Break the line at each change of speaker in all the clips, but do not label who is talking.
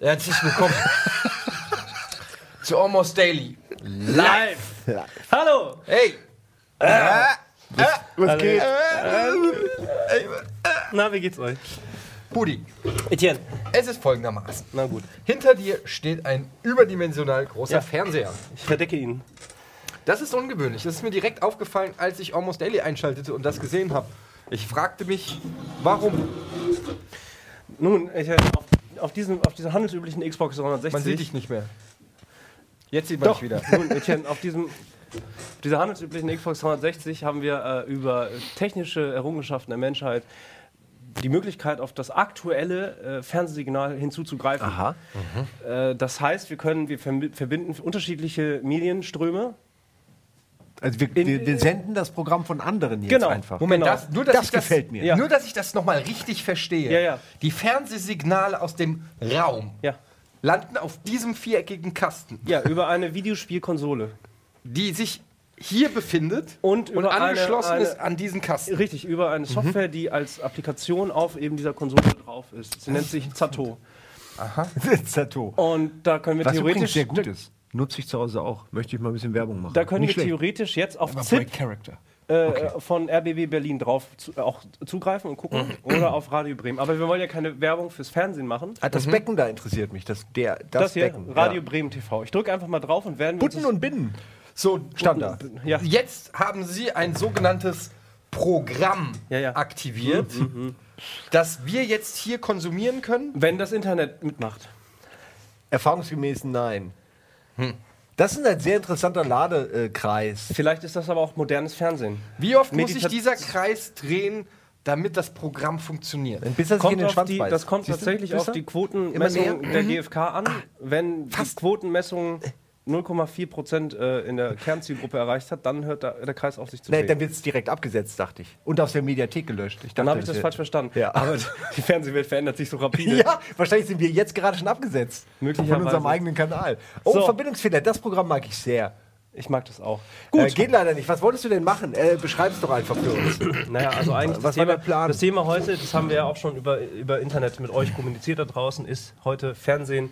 Herzlich willkommen zu Almost Daily.
Live! Hallo!
Hey!
Was geht?
Na, wie geht's euch?
Budi,
Etienne.
es ist folgendermaßen.
Na gut.
Hinter dir steht ein überdimensional großer
Ja.
Fernseher.
Ich verdecke ihn.
Das ist ungewöhnlich. Das ist mir direkt aufgefallen, als ich Almost Daily einschaltete und das gesehen habe. Ich fragte mich, warum?
Nun, Etienne, auf, auf, diesem, auf dieser handelsüblichen Xbox 360.
Man sieht dich nicht mehr. Jetzt sieht man
Doch,
dich wieder.
Nun, Etienne, auf diesem. auf Dieser handelsüblichen Xbox 360 haben wir äh, über technische Errungenschaften der Menschheit die Möglichkeit, auf das aktuelle äh, Fernsehsignal hinzuzugreifen.
Aha.
Äh, das heißt, wir können, wir verbinden unterschiedliche Medienströme.
Also wir,
In-
wir, wir senden das Programm von anderen jetzt
Genau.
einfach.
Moment,
Genau.
das, nur, dass
Das
ich das
gefällt mir.
Ja.
Nur, dass ich das nochmal richtig verstehe.
Ja, ja.
Die Fernsehsignale aus dem Raum
Ja.
landen auf diesem viereckigen Kasten,
Ja, über eine Videospielkonsole.
die sich hier befindet
Und eine-
angeschlossen
eine-
ist an diesen Kasten.
Richtig, über
Mhm.
eine Software, die als Applikation auf eben dieser Konsole drauf ist. Sie nennt sich Zato.
Zato.
Und da können wir
Was
theoretisch.
sehr gut ist. Nutze ich zu Hause auch. Möchte ich mal ein bisschen Werbung machen.
Da können
Nicht
wir
schlecht.
theoretisch jetzt auf
Aber
ZIP äh, von RBB Berlin drauf zu, äh, auch zugreifen und gucken
Mhm.
oder auf Radio Bremen. Aber wir wollen ja keine Werbung fürs Fernsehen machen.
Ah, das Becken da interessiert mich. Das, der, das,
Das, hier,
Becken.
Radio
Ja.
Bremen TV. Ich drücke einfach mal drauf und werden
Butten und Binnen.
So,
Stand da.
Ja.
Jetzt haben Sie ein sogenanntes Programm
Ja, ja.
aktiviert, das wir jetzt hier konsumieren können.
wenn das Internet mitmacht.
Erfahrungsgemäß nein. Das ist ein sehr interessanter Ladekreis.
Vielleicht ist das aber auch modernes Fernsehen.
Wie oft muss sich
Medita-
dieser Kreis drehen, damit das Programm funktioniert?
Bis er sich in
Kommt
den
auf die, das kommt
Siehst
tatsächlich auf die
Immer
Quotenmessung der GfK an. Wenn die Quotenmessung 0,4 Prozent äh, in der Kernzielgruppe erreicht hat, dann hört da, der Kreis auf sich zu
Nee,
drehen.
dann wird es direkt abgesetzt, dachte ich. Und aus der Mediathek gelöscht. Ich
Dann
dachte,
habe ich das falsch verstanden.
Ja.
Aber die Fernsehwelt verändert sich so rapide.
Ja, wahrscheinlich sind wir jetzt gerade schon abgesetzt.
Möglicherweise.
Von unserem eigenen Kanal. Oh,
So.
Verbindungsfehler, das Programm mag ich sehr.
Ich mag das auch.
Gut. Äh, geht leider nicht. Was wolltest du denn machen? Äh, beschreib's doch einfach für uns.
Naja, also eigentlich
Was
das,
war
Thema,
der Plan?
das Thema heute, das haben wir ja auch schon über, über Internet mit euch kommuniziert da draußen, ist heute Fernsehen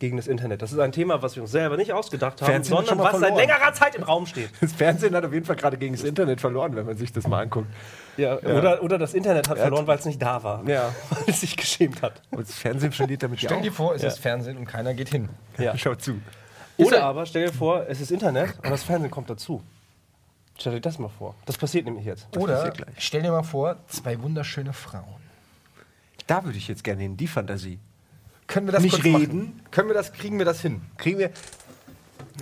gegen das Internet. Das ist ein Thema, was wir uns selber nicht ausgedacht haben,
Fernsehen
sondern was seit
verloren.
längerer Zeit im Raum steht.
Das Fernsehen hat auf jeden Fall gerade gegen das Internet verloren, wenn man sich das mal anguckt.
Ja, Oder, oder das Internet hat verloren, weil es nicht da war.
Ja.
Weil es sich geschämt hat.
Und das Fernsehen verliert damit ja
Stell dir vor, es ist Fernsehen und keiner geht hin.
Ja.
Schau zu.
Oder
er-
aber stell dir vor, es ist Internet und das Fernsehen kommt dazu. Stell dir das mal vor. Das passiert nämlich jetzt.
Oder
passiert gleich.
stell dir mal vor, zwei wunderschöne Frauen.
Da würde ich jetzt gerne hin, die Fantasie.
Können wir das
Nicht
kurz
reden?
Machen? Können wir das, kriegen wir das hin?
Kriegen wir.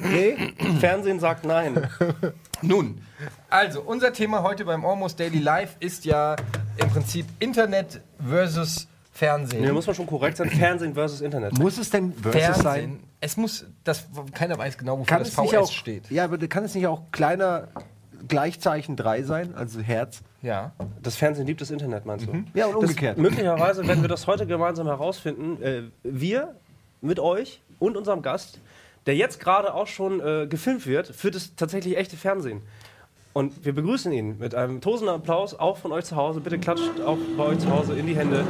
Nee?
Fernsehen sagt nein.
Nun, also unser Thema heute beim Almost Daily Live ist ja im Prinzip Internet versus Fernsehen.
Nee, da muss man schon korrekt sein. Fernsehen versus Internet.
Muss es denn versus
Fernsehen.
sein?
Es muss, das, keiner weiß genau, wofür
Kann
das VS
auch,
steht.
Ja, aber kann es nicht auch kleiner Gleichzeichen 3 sein, also Herz?
Ja.
Das Fernsehen liebt das Internet, meinst du?
Ja, und umgekehrt.
Das, möglicherweise werden wir das heute gemeinsam herausfinden. Äh, wir mit euch und unserem Gast, der jetzt gerade auch schon äh, gefilmt wird, für das tatsächlich echte Fernsehen. Und wir begrüßen ihn mit einem tosenden Applaus, auch von euch zu Hause. Bitte klatscht auch bei euch zu Hause in die Hände.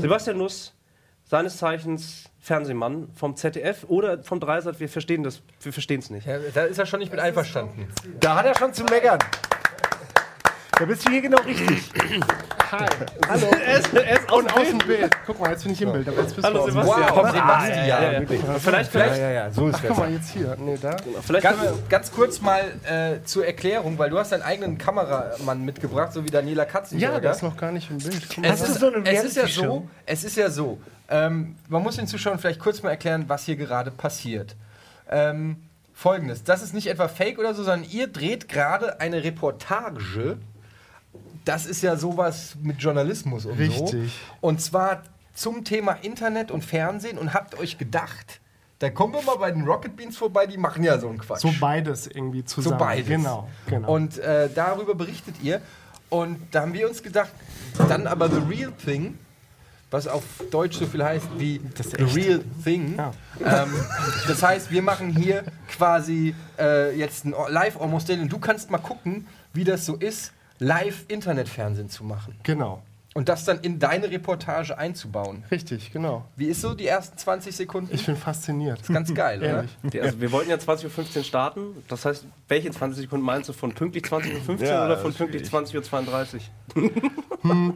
Sebastian Nuss, seines Zeichens Fernsehmann vom ZDF oder vom Dreisat, wir verstehen das, wir verstehen es nicht.
ja. Da ist er schon nicht mit einverstanden.
Da hat er schon zu meckern. Da bist du hier genau richtig.
Hi.
Hallo. Er ist, er ist aus
Und aus dem Bild. Guck mal, jetzt bin ich im Bild. Aber jetzt bist
Hallo
du
Sebastian.
Wow, Sebastian.
Ja, ja, ja. Vielleicht,
Ja,
vielleicht,
ja, ja, so ist
Ach, guck mal, jetzt hier. Nee, da.
vielleicht
Ganz, ganz kurz mal äh, zur Erklärung, weil du hast deinen eigenen Kameramann mitgebracht, so wie Daniela Katzenberger.
Ja, der ist noch gar nicht im Bild.
Es ist, es ist ja so, es ist ja so, ähm, man muss den Zuschauern vielleicht kurz mal erklären, was hier gerade passiert. Ähm, Folgendes, das ist nicht etwa Fake oder so, sondern ihr dreht gerade eine Reportage. Das ist ja sowas mit Journalismus und so.
Richtig.
Und zwar zum Thema Internet und Fernsehen und habt euch gedacht, da kommen wir mal bei den Rocket Beans vorbei, die machen ja so einen Quatsch.
So beides irgendwie
So
zusammen.
beides.
Genau. genau.
Und äh, darüber berichtet ihr. Und da haben wir uns gedacht, dann aber The Real Thing, was auf Deutsch so viel heißt wie The. Real Thing.
Ja.
Ähm, das heißt, wir machen hier quasi äh, jetzt ein Live Almost Daily und du kannst mal gucken, wie das so ist, live Internetfernsehen zu machen.
genau.
und das dann in deine Reportage einzubauen.
Richtig, genau.
Wie ist so die ersten 20 Sekunden?
Ich bin fasziniert.
ist ganz geil, oder?
Ehrlich.
Die- Also wir wollten ja 20.15 Uhr starten. Das heißt, welche 20 Sekunden meinst du? Von pünktlich 20.15 Uhr
Ja,
oder von
das
pünktlich 20.32 Uhr?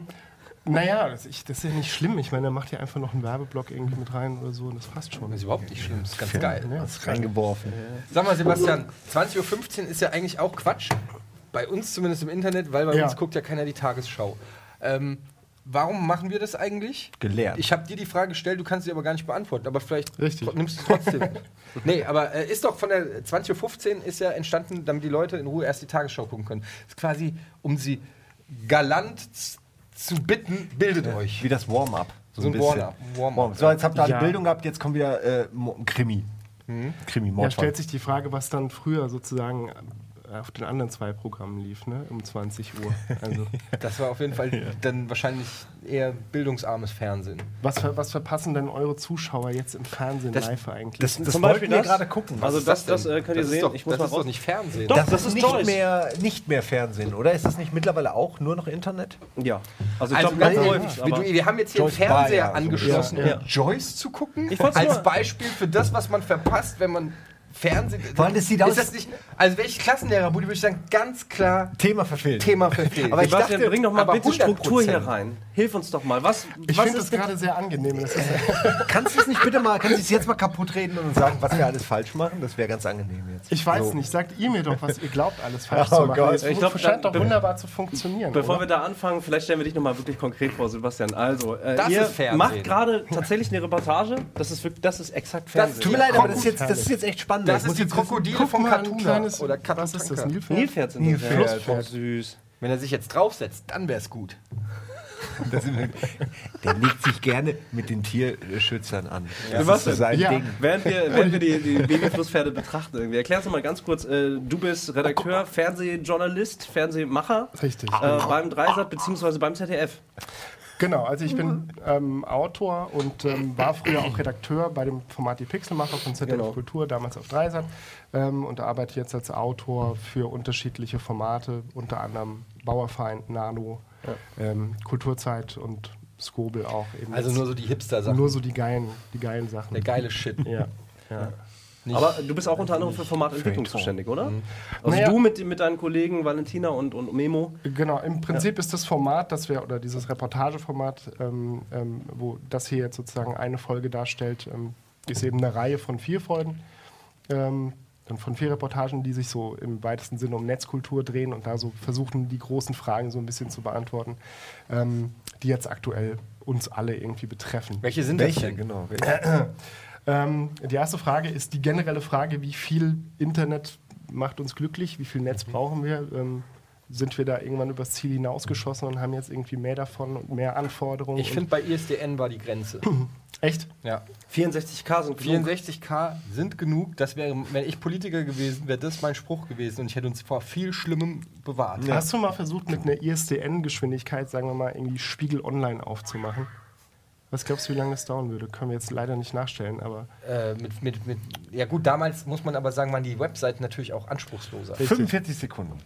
Naja, das, ich, das ist ja nicht schlimm. Ich meine, er macht ja einfach noch einen Werbeblock irgendwie mit rein oder so und das passt schon.
Das ist überhaupt nicht schlimm, das ist ganz geil.
Ja,
Hast reingeworfen.
Sag mal, Sebastian, 20.15 Uhr ist ja eigentlich auch Quatsch. Bei uns zumindest im Internet, weil bei
Ja.
uns guckt ja keiner die Tagesschau. Ähm, warum machen wir das eigentlich?
Gelernt.
Ich habe dir die Frage gestellt, du kannst sie aber gar nicht beantworten, aber vielleicht
Richtig.
nimmst du es trotzdem. nee, aber äh, ist doch von der 20.15 Uhr ist ja entstanden, damit die Leute in Ruhe erst die Tagesschau gucken können. Das ist quasi, um sie galant zu bitten, bildet euch.
Wie das Warm-up.
So ein
bisschen.
Warm-up.
Warm so, jetzt habt ihr alle
Ja.
Bildung gehabt, jetzt kommt wieder äh, ein Krimi. Krimi,
Ja,
Mordfall.
stellt sich die Frage, was dann früher sozusagen auf den anderen zwei Programmen lief, ne? Um 20 Uhr. Also,
Das war auf jeden Fall dann wahrscheinlich eher bildungsarmes Fernsehen.
was, ver was verpassen denn eure Zuschauer jetzt im Fernsehen
Das-
live eigentlich?
das das
Zum
wollten
Beispiel
wir
das?
gerade gucken.
Also
ist
das, das, äh, könnt ihr
das
sehen.
Doch,
Ich muss
das
mal
ist doch
raus-
nicht Fernsehen.
Doch.
das,
das
ist
ist
nicht mehr, nicht mehr Fernsehen, oder? Ist das nicht mittlerweile auch nur noch Internet?
Ja. Also ich
Also
glaube,
ganz
das läuft.
wir, wir haben jetzt hier
Joyce
einen Fernseher
Bayer,
angeschlossen,
ja.
um Joyce zu gucken. Als
nur-
Beispiel für das, was man verpasst, wenn man Fernsehen.
Vor allem, das sieht
ist
aus-
das nicht. Also ich Klassenlehrer, Budi, würde ich sagen, ganz klar
Thema verfehlt.
Thema verfehlt.
Aber ich
Sebastian,
dachte,
bring doch mal bitte Struktur
100%.
hier rein. Hilf uns doch mal. Was,
ich
was
finde das gerade sehr angenehm. Das ist,
Kannst du es nicht bitte mal, kannst du es jetzt mal kaputt reden und sagen, was wir alles falsch machen? Das wäre ganz angenehm jetzt.
ich weiß
So.
nicht, sagt ihr mir doch, was ihr glaubt, alles falsch
Oh
zu machen.
Gott.
Es
Ich glaub,
scheint doch wunderbar zu funktionieren.
Bevor
oder?
wir da anfangen, vielleicht stellen wir dich nochmal wirklich konkret vor, Sebastian. Also, äh,
Das
ihr macht gerade tatsächlich eine Reportage. Das ist, wirklich, das ist exakt Fernsehen.
Tut mir leid, aber das ist jetzt, das ist jetzt echt spannend.
Das ist die Krokodile vom Katuna. Oder
was ist das.
Nilpferd
Nilpferd?
sind das.
Nilpferd.
Ja. Oh, süß.
Wenn er sich jetzt draufsetzt, dann wäre es gut.
Das Der legt sich gerne mit den Tierschützern an. Das
Was
ist so sein
Ja.
Ding.
Während wir, während wir die, die Babyflusspferde betrachten, irgendwie. erklär uns doch mal ganz kurz. Äh, du bist Redakteur, Fernsehjournalist, Fernsehmacher
Richtig.
äh, beim Dreisat bzw. beim ZDF.
Genau, also ich bin ähm, Autor und ähm, war früher auch Redakteur bei dem Format Die Pixelmacher von ZDF
Genau.
Kultur, damals auf Dreisat. Ähm, und arbeite jetzt als Autor für unterschiedliche Formate, unter anderem Bauerfeind, Nano, ähm, Kulturzeit und Skobel auch. Eben
Also nur so die Hipster-Sachen.
nur so die geilen, die geilen Sachen.
Der geile Shit.
Ja. ja.
Nicht-
Aber du bist auch unter anderem für Formatentwicklung zuständig, oder? Also
Naja.
du mit, mit deinen Kollegen Valentina und, und Memo.
Genau, im Prinzip ist das Format, das wir, oder dieses Reportageformat, ähm, ähm, wo das hier jetzt sozusagen eine Folge darstellt, ähm, ist eben eine Reihe von vier Folgen. Ähm, dann von vier Reportagen, die sich so im weitesten Sinne um Netzkultur drehen und da so versuchen, die großen Fragen so ein bisschen zu beantworten, ähm, die jetzt aktuell uns alle irgendwie betreffen.
Welche sind das
Welche?
denn?
Genau. Welche?
Ähm, die erste Frage ist die generelle Frage, wie viel Internet macht uns glücklich, wie viel Netz brauchen wir? Ähm, sind wir da irgendwann übers Ziel hinausgeschossen und haben jetzt irgendwie mehr davon und mehr Anforderungen?
Ich finde, bei ISDN war die Grenze.
Echt?
ja.
64k sind genug.
64k sind genug. Das wäre, wenn ich Politiker gewesen wäre, das mein Spruch gewesen und ich hätte uns vor viel Schlimmem bewahrt.
Hast du mal versucht, mit einer ISDN-Geschwindigkeit, sagen wir mal, irgendwie Spiegel Online aufzumachen? Was glaubst du, wie lange das dauern würde? Können wir jetzt leider nicht nachstellen, aber
Äh, mit, mit, mit, ja gut, damals muss man aber sagen, waren die Webseiten natürlich auch anspruchsloser.
45 Sekunden.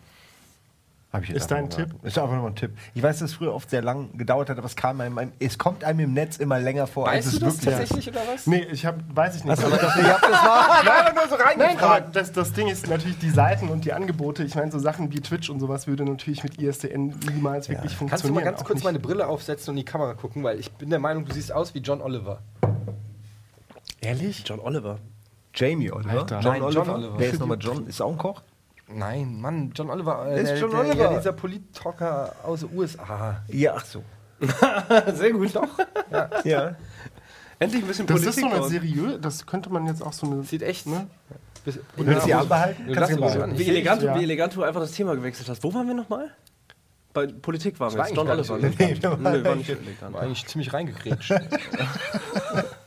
Hab
Ist dein
mal gesagt. Ist einfach nur ein Tipp. Ich weiß, dass es früher oft sehr lang gedauert hat, aber es kam einem, es kommt einem im Netz immer länger vor,
Weißt
als
du
es
das
wirklich
tatsächlich oder was?
Nee, ich habe, weiß ich nicht. Aber
das, ich hab das war leider nur so
Nein, aber
reingefragt.
das, das Ding ist natürlich die Seiten und die Angebote. Ich meine, so Sachen wie Twitch und sowas würde natürlich mit ISDN niemals wirklich funktionieren.
Kannst du mal ganz kurz
nicht-
meine Brille aufsetzen und in die Kamera gucken, weil ich bin der Meinung, du siehst aus wie John Oliver.
Ehrlich?
John Oliver.
Jamie, oder?
Alter.
John,
Nein,
Oliver.
John Oliver.
Wer ist nochmal John? Ist auch ein Koch?
Nein, Mann, John Oliver. Äh,
Ist
der,
John
der,
Oliver.
Ja, dieser Polit-Talker aus den USA.
Ja, ach so.
Sehr gut. Doch.
Ja.
Endlich ein bisschen
Das
Politik.
ist so eine
raus.
seriös, das könnte man jetzt auch so eine.
Sieht echt, ne?
Willst du die Arme behalten? Kannst du.
Ich
Wie elegant,
ja.
wie elegant du einfach das Thema gewechselt hast. Wo waren wir nochmal? Bei Politik waren wir
war
jetzt. John
eigentlich
Oliver.
gar
ne?
so
Nee, war nicht
dich
elegant.
war eigentlich ziemlich reingekrätscht.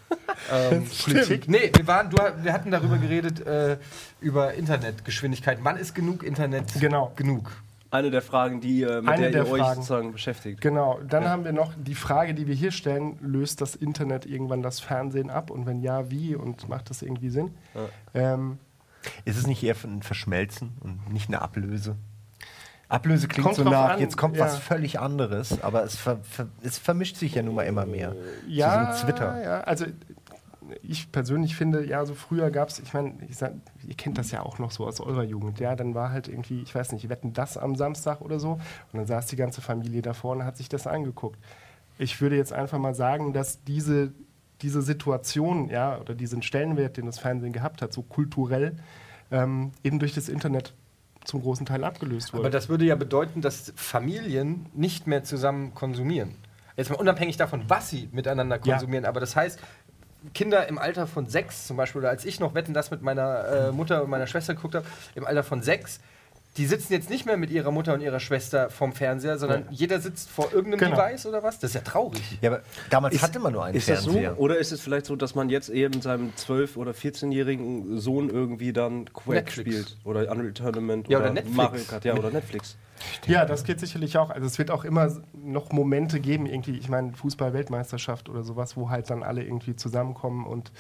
ähm, Politik? Nee, wir, waren, du, wir hatten darüber geredet, äh, über Internetgeschwindigkeit. Wann ist genug Internet
Genau.
genug?
Eine der Fragen, die, äh, mit
Eine
der,
der
ihr euch
Fragen.
sozusagen beschäftigt.
Genau, dann haben wir noch die Frage, die wir hier stellen: Löst das Internet irgendwann das Fernsehen ab? Und wenn ja, wie? Und macht das irgendwie Sinn? Ähm,
Ist es nicht eher ein Verschmelzen und nicht eine Ablöse? Ablöse klingt
Kommt
so nach,
an,
jetzt kommt
ja.
was völlig anderes, aber es, ver, ver, es vermischt sich ja nun mal immer mehr.
Ja,
so, so Twitter.
ja, also ich persönlich finde, ja, so früher gab es, ich meine, ihr kennt das ja auch noch so aus eurer Jugend, ja, dann war halt irgendwie, ich weiß nicht, wetten das am Samstag oder so und dann saß die ganze Familie da vorne und hat sich das angeguckt. Ich würde jetzt einfach mal sagen, dass diese, diese Situation, ja, oder diesen Stellenwert, den das Fernsehen gehabt hat, so kulturell, ähm, eben durch das Internet zum großen Teil abgelöst wurde.
Aber das würde ja bedeuten, dass Familien nicht mehr zusammen konsumieren. Jetzt mal unabhängig davon, was sie miteinander
Ja.
konsumieren. Aber das heißt, Kinder im Alter von sechs zum Beispiel, oder als ich noch Wetten, das mit meiner äh, Mutter und meiner Schwester geguckt habe, im Alter von sechs, die sitzen jetzt nicht mehr mit ihrer Mutter und ihrer Schwester vorm Fernseher, sondern jeder sitzt vor irgendeinem
Genau.
Device oder was? Das ist ja traurig.
Ja, aber damals
Ist-
hatte man nur einen
Ist das so?
Fernseher.
Oder ist es vielleicht so, dass man jetzt eben seinem 12- oder 14-jährigen Sohn irgendwie dann Quake
Netflix.
spielt? Oder Unreal Tournament
Ja,
oder,
oder Netflix.
Mario Kart, ja, oder Netflix.
Ja, das geht sicherlich auch. Also es wird auch immer noch Momente geben, irgendwie, ich meine, Fußball-Weltmeisterschaft oder sowas, wo halt dann alle irgendwie zusammenkommen und,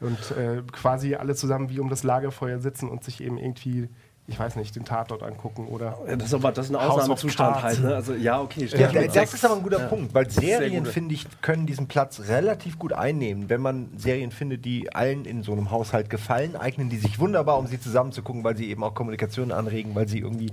und äh, quasi alle zusammen wie um das Lagerfeuer sitzen und sich eben irgendwie, ich weiß nicht, den Tatort angucken oder.
Ja, Das ist aber das ist ein Ausnahmezustand halt. Ne? Also ja, okay.
Ja, das
sechs.
ist aber ein guter Punkt, weil Serien, finde ich, können diesen Platz relativ gut einnehmen. Wenn man Serien findet, die allen in so einem Haushalt gefallen, eignen die sich wunderbar, um sie zusammen zu gucken, weil sie eben auch Kommunikation anregen, weil sie irgendwie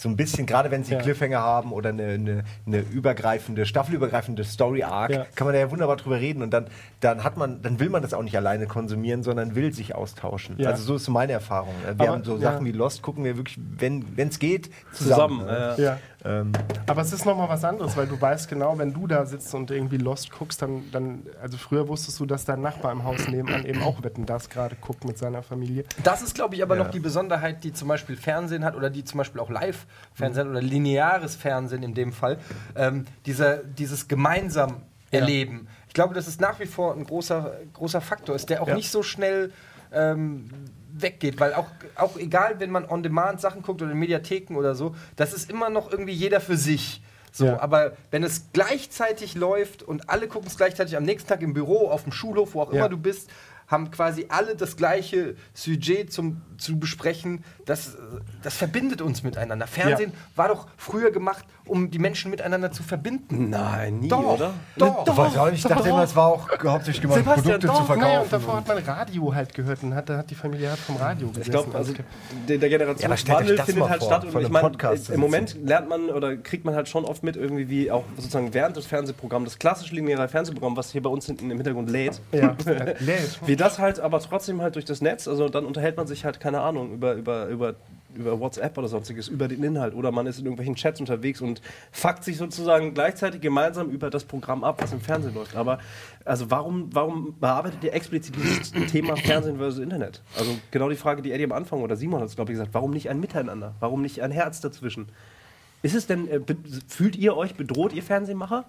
so ein bisschen, gerade wenn sie
Ja.
Cliffhanger haben oder eine, eine, eine übergreifende, staffelübergreifende Story-Arc,
Ja.
kann man da ja wunderbar drüber reden und dann, dann hat man, dann will man das auch nicht alleine konsumieren, sondern will sich austauschen.
Ja.
Also so ist meine Erfahrung. Wir
Aber-
haben so
ja.
Sachen wie Lost, gucken wir wirklich, wenn es geht, zusammen.
zusammen.
ne?
Äh.
Ähm,
Aber es ist nochmal was anderes, weil du weißt genau, wenn du da sitzt und irgendwie Lost guckst, dann, dann, also früher wusstest du, dass dein Nachbar im Haus nebenan eben auch Wetten, das gerade guckt mit seiner Familie.
Das ist, glaube ich, aber
Ja.
noch die Besonderheit, die zum Beispiel Fernsehen hat oder die zum Beispiel auch Live-Fernsehen oder lineares Fernsehen in dem Fall. Ähm, dieser, dieses gemeinsam
Ja.
erleben. Ich glaube, das ist nach wie vor ein großer, großer Faktor ist, der auch
Ja.
nicht so schnell ähm, weggeht, weil auch, auch egal, wenn man on-demand Sachen guckt oder in Mediatheken oder so, das ist immer noch irgendwie jeder für sich. So,
Ja.
aber wenn es gleichzeitig läuft und alle gucken es gleichzeitig am nächsten Tag im Büro, auf dem Schulhof, wo auch
Ja.
immer du bist, haben quasi alle das gleiche Sujet zum, zu besprechen. Das, das verbindet uns miteinander. Fernsehen war doch früher gemacht, um die Menschen miteinander zu verbinden.
Nein, nie,
Doch,
oder?
doch.
Ich weiß auch nicht, ich dachte immer, es war auch hauptsächlich gemacht,
Sebastian,
Produkte
doch,
zu verkaufen.
Naja, und davor hat man Radio halt gehört und hat, da hat die Familie halt vom Radio gesessen.
Ich glaube, also der, der
Ja,
Generationswandel
das
findet halt
vor,
statt. Und ich meine,
Podcast zu
im Moment lernt man oder kriegt man halt schon oft mit, irgendwie wie auch sozusagen während des Fernsehprogramms, das klassische lineare Fernsehprogramm, was hier bei uns hinten im Hintergrund lädt,
ja, äh, lädt.
wie das halt aber trotzdem halt durch das Netz, also dann unterhält man sich halt, keine Ahnung, über, über, über, über WhatsApp oder sonstiges, über den Inhalt oder man ist in irgendwelchen Chats unterwegs und fuckt sich sozusagen gleichzeitig gemeinsam über das Programm ab, was im Fernsehen läuft. Aber also warum, warum bearbeitet ihr explizit dieses Thema Fernsehen versus Internet? Also genau die Frage, die Eddie am Anfang oder Simon hat es, glaube ich, gesagt, warum nicht ein Miteinander? Warum nicht ein Herz dazwischen? Ist es denn, äh, fühlt ihr euch bedroht, ihr Fernsehmacher?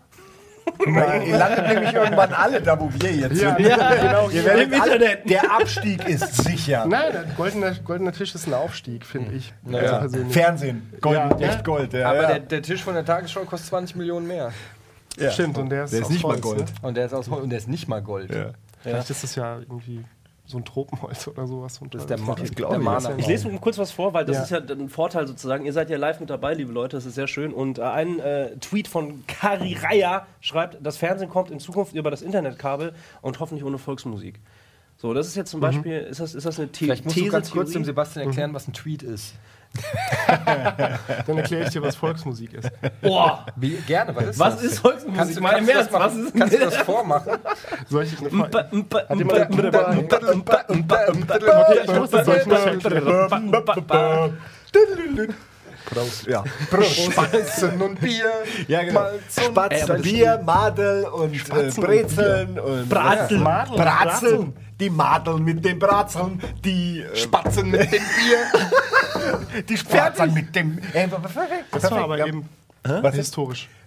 Weil ihr landet nämlich irgendwann alle da, wo wir jetzt
Ja,
sind.
genau.
Ihr werdet
Im
alle,
Internet.
Der Abstieg ist sicher.
Nein, der goldener, goldener Tisch ist ein Aufstieg, finde ich. Also
Ja.
persönlich.
Fernsehen, Gold,
Ja,
echt
ja.
Gold. Ja,
Aber
ja.
der, der Tisch von der Tagesschau kostet 20 Millionen mehr.
Ja.
Stimmt, und der ist,
Der ist
aus
nicht mal
Holz,
Gold.
Ne?
Und der ist aus Holz und der ist nicht mal Gold.
Ja.
Vielleicht ist das ja irgendwie so ein Tropenholz oder sowas.
Das ist der, Ma
Das
der. Mana.
Ich lese kurz was vor, weil das
Ja.
ist ja ein Vorteil sozusagen. Ihr seid ja live mit dabei, liebe Leute, das ist sehr schön. Und äh, ein äh, Tweet von Kari Raya schreibt, das Fernsehen kommt in Zukunft über das Internetkabel und hoffentlich ohne Volksmusik. So, das ist jetzt zum Beispiel, ist das, ist das eine The
Vielleicht musst
These?
du ganz kurz dem? Sebastian erklären, was ein Tweet ist.
Dann erkläre ich dir, was Volksmusik ist.
Boah,
Wie, gerne, was ist
was
das?
ist Volksmusik?
Kannst du, kannst,
Ernst, was ist
kannst du das vormachen?
Soll ich eine Frage? Okay, ich muss das solch mal.
Prost. Ja.
Spatzen und Bier.
ja, genau. Spatzen, Bier, Madel und äh,
Spatzen und
Brezeln und
Bratzeln.
Madel,
Bratzeln. Die Madel mit den Bratzeln, die äh,
Spatzen mit dem Bier.
die Spatzen mit dem. Äh, perfekt.
Das war aber eben
Was ist?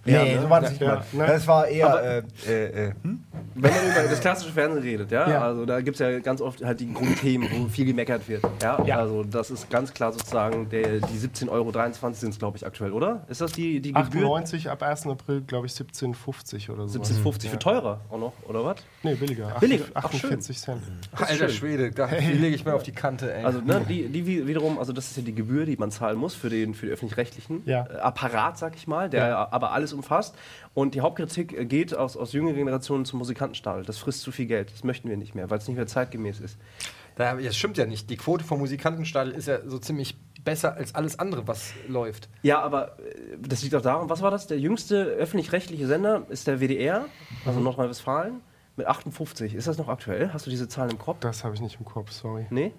Historisch.
Nee,
ne?
so war das nicht
Ja,
mal.
ne?
Das war eher.
Aber-
äh, äh, äh, hm?
Wenn man über das klassische Fernsehen redet, ja,
Ja.
also da gibt es ja ganz oft halt die Grundthemen, wo viel gemeckert wird. Ja?
Ja.
Also das ist ganz klar sozusagen der, die 17,23 Euro sind es, glaube ich, aktuell, oder? Ist das die, die Gebühr?
98 ab 1. April, glaube ich, 17,50 oder so.
17,50 für teurer auch noch, oder was?
Nee, billiger.
Billiger. Ach,
48 Cent.
Alter
schön.
Schwede, da, die lege ich mir auf die Kante, ey.
Also ne, die, die wi- wiederum, also das ist ja die Gebühr, die man zahlen muss für den, für den öffentlich-rechtlichen
Ja.
äh, Apparat, sag ich mal, der
Ja.
aber alles umfasst. Und die Hauptkritik geht aus, aus jüngeren Generationen zum Musikantenstadel. Das frisst zu viel Geld. Das möchten wir nicht mehr, weil es nicht mehr zeitgemäß ist.
Da, das stimmt ja nicht. Die Quote vom Musikantenstadel ist ja so ziemlich besser als alles andere, was läuft.
Ja, aber äh, das liegt auch daran, was war das? Der jüngste öffentlich-rechtliche Sender ist der WDR, also
Mhm.
Nordrhein-Westfalen, mit 58. Ist das noch aktuell? Hast du diese Zahlen im Kopf?
Das habe ich nicht im Kopf, sorry.
Nee?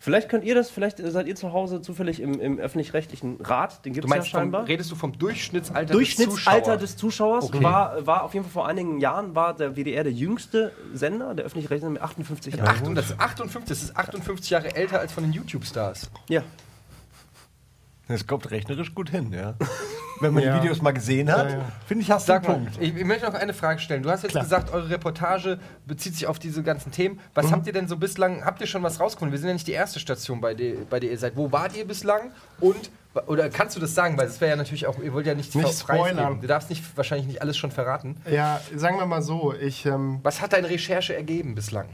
Vielleicht könnt ihr das, vielleicht seid ihr zu Hause zufällig im, im öffentlich-rechtlichen Rat, den gibt es ja
meinst, vom,
scheinbar.
redest du vom Durchschnittsalter
Durchschnittsalter
des
des Zuschauers
Okay.
war, war auf jeden Fall vor einigen Jahren war der WDR der jüngste Sender, der öffentlich-rechtliche mit 58 Jahren.
Zuschauers? Das ist 58, das ist 58 Jahre älter als von den YouTube-Stars.
Ja.
Das kommt rechnerisch gut hin, ja. Wenn man
Ja.
die Videos mal gesehen hat,
Ja, ja.
finde ich, hast du einen
Sag mal,
Punkt.
ich, ich möchte noch eine Frage stellen. Du hast jetzt
Klar.
gesagt, eure Reportage bezieht sich auf diese ganzen Themen. Was habt ihr denn so bislang, habt ihr schon was rausgefunden? Wir sind ja nicht die erste Station, bei der, bei der ihr seid. Wo wart ihr bislang? Und, oder kannst du das sagen? Weil das wäre ja natürlich auch, ihr wollt ja nichts
Nicht spoilern.
Du darfst nicht, wahrscheinlich nicht alles schon verraten.
Ja, sagen wir mal so, ich, ähm,
Was hat deine Recherche ergeben bislang?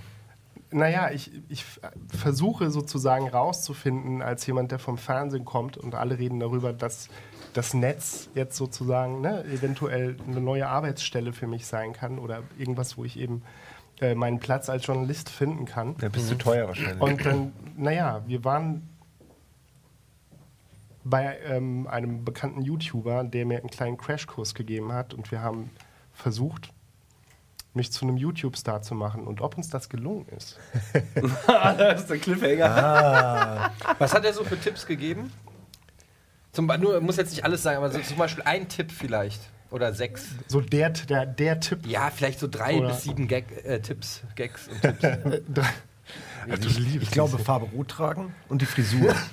naja, ich, ich versuche sozusagen rauszufinden, als jemand, der vom Fernsehen kommt und alle reden darüber, dass das Netz jetzt sozusagen ne, eventuell eine neue Arbeitsstelle für mich sein kann oder irgendwas, wo ich eben äh, meinen Platz als Journalist finden kann.
Da bist du teuer wahrscheinlich.
Und dann, naja, wir waren bei ähm, einem bekannten YouTuber, der mir einen kleinen Crashkurs gegeben hat und wir haben versucht, mich zu einem YouTube-Star zu machen und ob uns das gelungen ist.
das ist der Cliffhanger.
Was hat er so für Tipps gegeben? Zum, nur, muss jetzt nicht alles sagen, aber so, zum Beispiel ein Tipp vielleicht. Oder sechs.
So der, der, der Tipp.
Ja, vielleicht so drei
Oder-
bis sieben Gag, äh, Tipps, Gags und Tipps.
Also ich, ich glaube, Farbe rot tragen und die Frisur.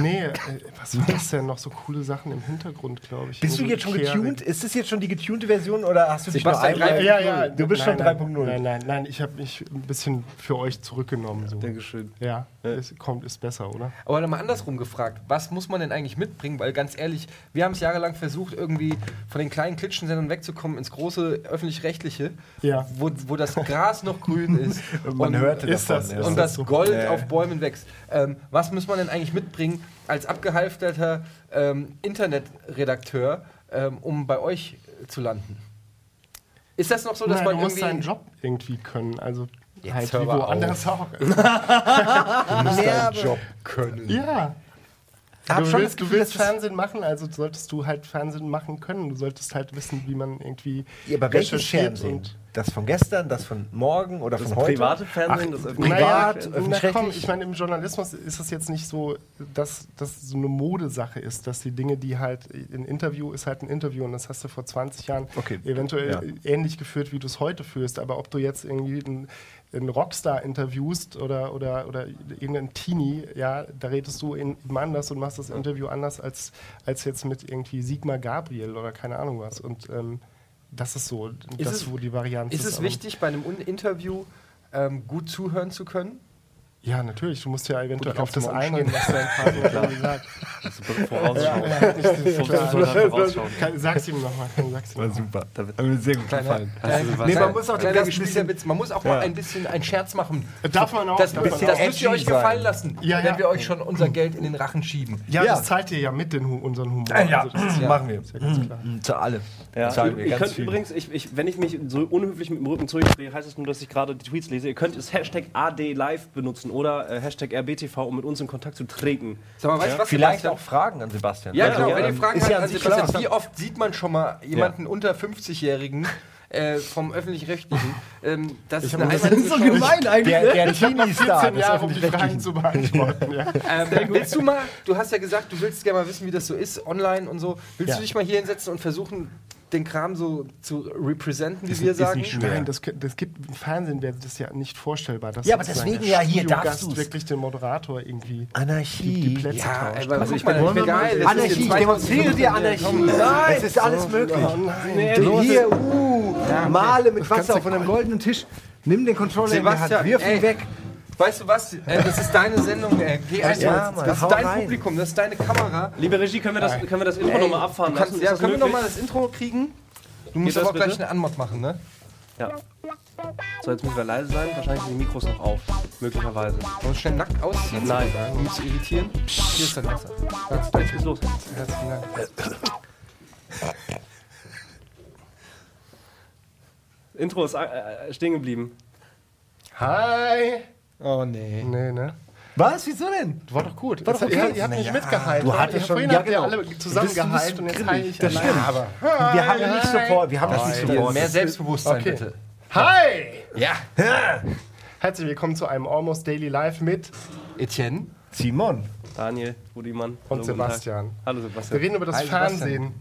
Nee, äh, was war das denn? Noch so coole Sachen im Hintergrund, glaube ich.
Bist du jetzt schon getuned? Ist das jetzt schon die getunte Version oder hast du dich
Sebastian,
einmal...
Ja, ja,
Du bist
nein,
schon
nein,
3.0.
Nein, nein, nein, ich habe mich ein bisschen für euch zurückgenommen. So.
Dankeschön.
Ja, es kommt, ist besser, oder?
Aber dann mal andersrum gefragt, was muss man denn eigentlich mitbringen? Weil ganz ehrlich, wir haben es jahrelang versucht, irgendwie von den kleinen Klitschensendern wegzukommen ins große öffentlich-rechtliche,
Ja.
wo, wo das Gras noch grün ist.
Man hörte
ist
davon.
das-
ja.
und
das?
Gold
Ja.
auf Bäumen wächst. Ähm, was muss man denn eigentlich mitbringen als abgehalfterter ähm, Internetredakteur, ähm, um bei euch zu landen? Ist das noch so, dass
Nein,
man
du musst
irgendwie...
deinen Job irgendwie können. Also
Jetzt
halt
hör
wie woanders auch.
Du musst deinen Job
können.
ja.
hab
Du
schon
willst,
das
du
Gefühl,
willst
dass das-
Fernsehen machen, also solltest du halt Fernsehen machen können. Du solltest halt wissen, wie man irgendwie
Ja, aber welches
recherchiert
Fernsehen?
und
Das von gestern, das von morgen oder
Das
von heute?
private Fernsehen, das öffentliche
Privat,
naja, na komm, ich meine, im Journalismus ist es jetzt nicht so, dass das so eine Modesache ist, dass die Dinge, die halt, ein Interview ist halt ein Interview und das hast du vor 20 Jahren
Okay.
eventuell
Ja.
ähnlich geführt, wie du es heute führst. Aber ob du jetzt irgendwie einen, einen Rockstar interviewst oder, oder, oder irgendeinen Teenie, ja, da redest du in, eben anders und machst das Interview anders als, als jetzt mit irgendwie Sigmar Gabriel oder keine Ahnung was. Und ähm, das ist so, das,
es-
wo die Varianz
Ist es
aber-
wichtig, bei einem Interview ähm, gut zuhören zu können?
Ja, natürlich. Du musst ja eventuell
Gut,
auf das eingehen, was dein Partner irgendwie sagt. Sag's ihm nochmal.
War super. Hat mir sehr gut gefallen.
Nee,
man muss auch
kleiner
bisschen-
Witz. Man muss auch mal ein bisschen einen Scherz machen.
Darf man auch.
Das,
darf
das, müsst ihr euch gefallen
sein.
lassen,
Ja,
wenn wir euch schon unser Geld in den Rachen schieben.
ja,
Ja.
das zahlt ihr ja mit den, unseren Humor.
Ja,
Also das ist
ja.
machen wir.
ist ja ganz klar.
Mhm, Zu alle.
Ihr könnt übrigens, wenn ich mich so unhöflich mit dem Rücken zurückdrehe, heißt es nur, dass ich gerade die Tweets lese. Ihr könnt das Hashtag ADLive benutzen oder äh, Hashtag RBTV, um mit uns in Kontakt zu treten.
Sag mal, weißt du was,
Vielleicht auch Fragen an Sebastian.
Ja,
Ja,
genau.
ja,
wenn ihr
ähm,
Fragen
ist
habt
ja an
Sebastian,
klar.
wie oft sieht man schon mal jemanden unter 50-Jährigen äh, vom Öffentlich-Rechtlichen? Ähm, das ist eine
das
einmalige Chance.
Der, der
Ich habe noch
Teenie-Star
14
des
Jahre, um die Fragen
Öffentlich-Rechtlichen.
zu beantworten. Ja.
Ähm, willst du mal, du hast ja gesagt, du willst gerne mal wissen, wie das so ist, online und so. Willst
Ja.
du dich mal hier hinsetzen und versuchen, den Kram so zu representen, wie wir
ist
sagen.
nicht schwer.
Nein, das, das gibt im Fernsehen wäre das ja nicht vorstellbar. Dass
Ja, aber deswegen ja, hier darfst du's.
wirklich den Moderator irgendwie die,
Anarchie.
die Plätze
Ja,
tauscht.
aber also ich bin
wollen wir
geil. das
Anarchie, ich demonstriere dir Anarchie. Es ist alles möglich.
nein.
Hier, uh, male mit Wasser auf einem goldenen Tisch. Nimm den Controller in die
Sebastian,
Hand, wirf ihn
ey.
weg.
Weißt du was? Äh, das ist deine Sendung. Äh, geh einfach.
Ja, Mann,
das ist dein
rein.
Publikum, das ist deine Kamera.
Liebe Regie, können wir das, können wir das Intro nochmal abfahren
kannst,
lassen?
ja, können wir
möglich?
nochmal das Intro kriegen? Du musst aber auch gleich
bitte?
eine Anmod machen, ne?
Ja. So, jetzt müssen wir leise sein. Wahrscheinlich sind die Mikros noch auf. Möglicherweise.
Wollen wir schnell nackt ausziehen?
Nein.
Um mich zu irritieren. Hier ist dein Messer.
Jetzt geht's los.
Herzlichen Dank.
Intro ist äh, stehen geblieben.
Hi!
Oh nee.
Nee, ne?
Was? Wieso denn?
War doch gut.
War doch okay.
ihr, ihr habt nicht
Naja,
mitgehalten.
du hattest schon-
Vorhin
ja,
habt ihr
genau.
alle zusammen
Du bist- du bist
gehypt und jetzt heile ich
Das
alleine.
stimmt.
Aber
Wir haben nicht Support. Wir haben das nicht Support.
mehr Selbstbewusstsein,
Okay.
bitte.
Hi!
Ja.
Herzlich willkommen zu einem Almost Daily Live mit
Etienne.
Simon.
Daniel, Rudimann.
und
Hallo.
Sebastian.
Hallo
Wir
Sebastian.
reden über das
Hi.
Fernsehen.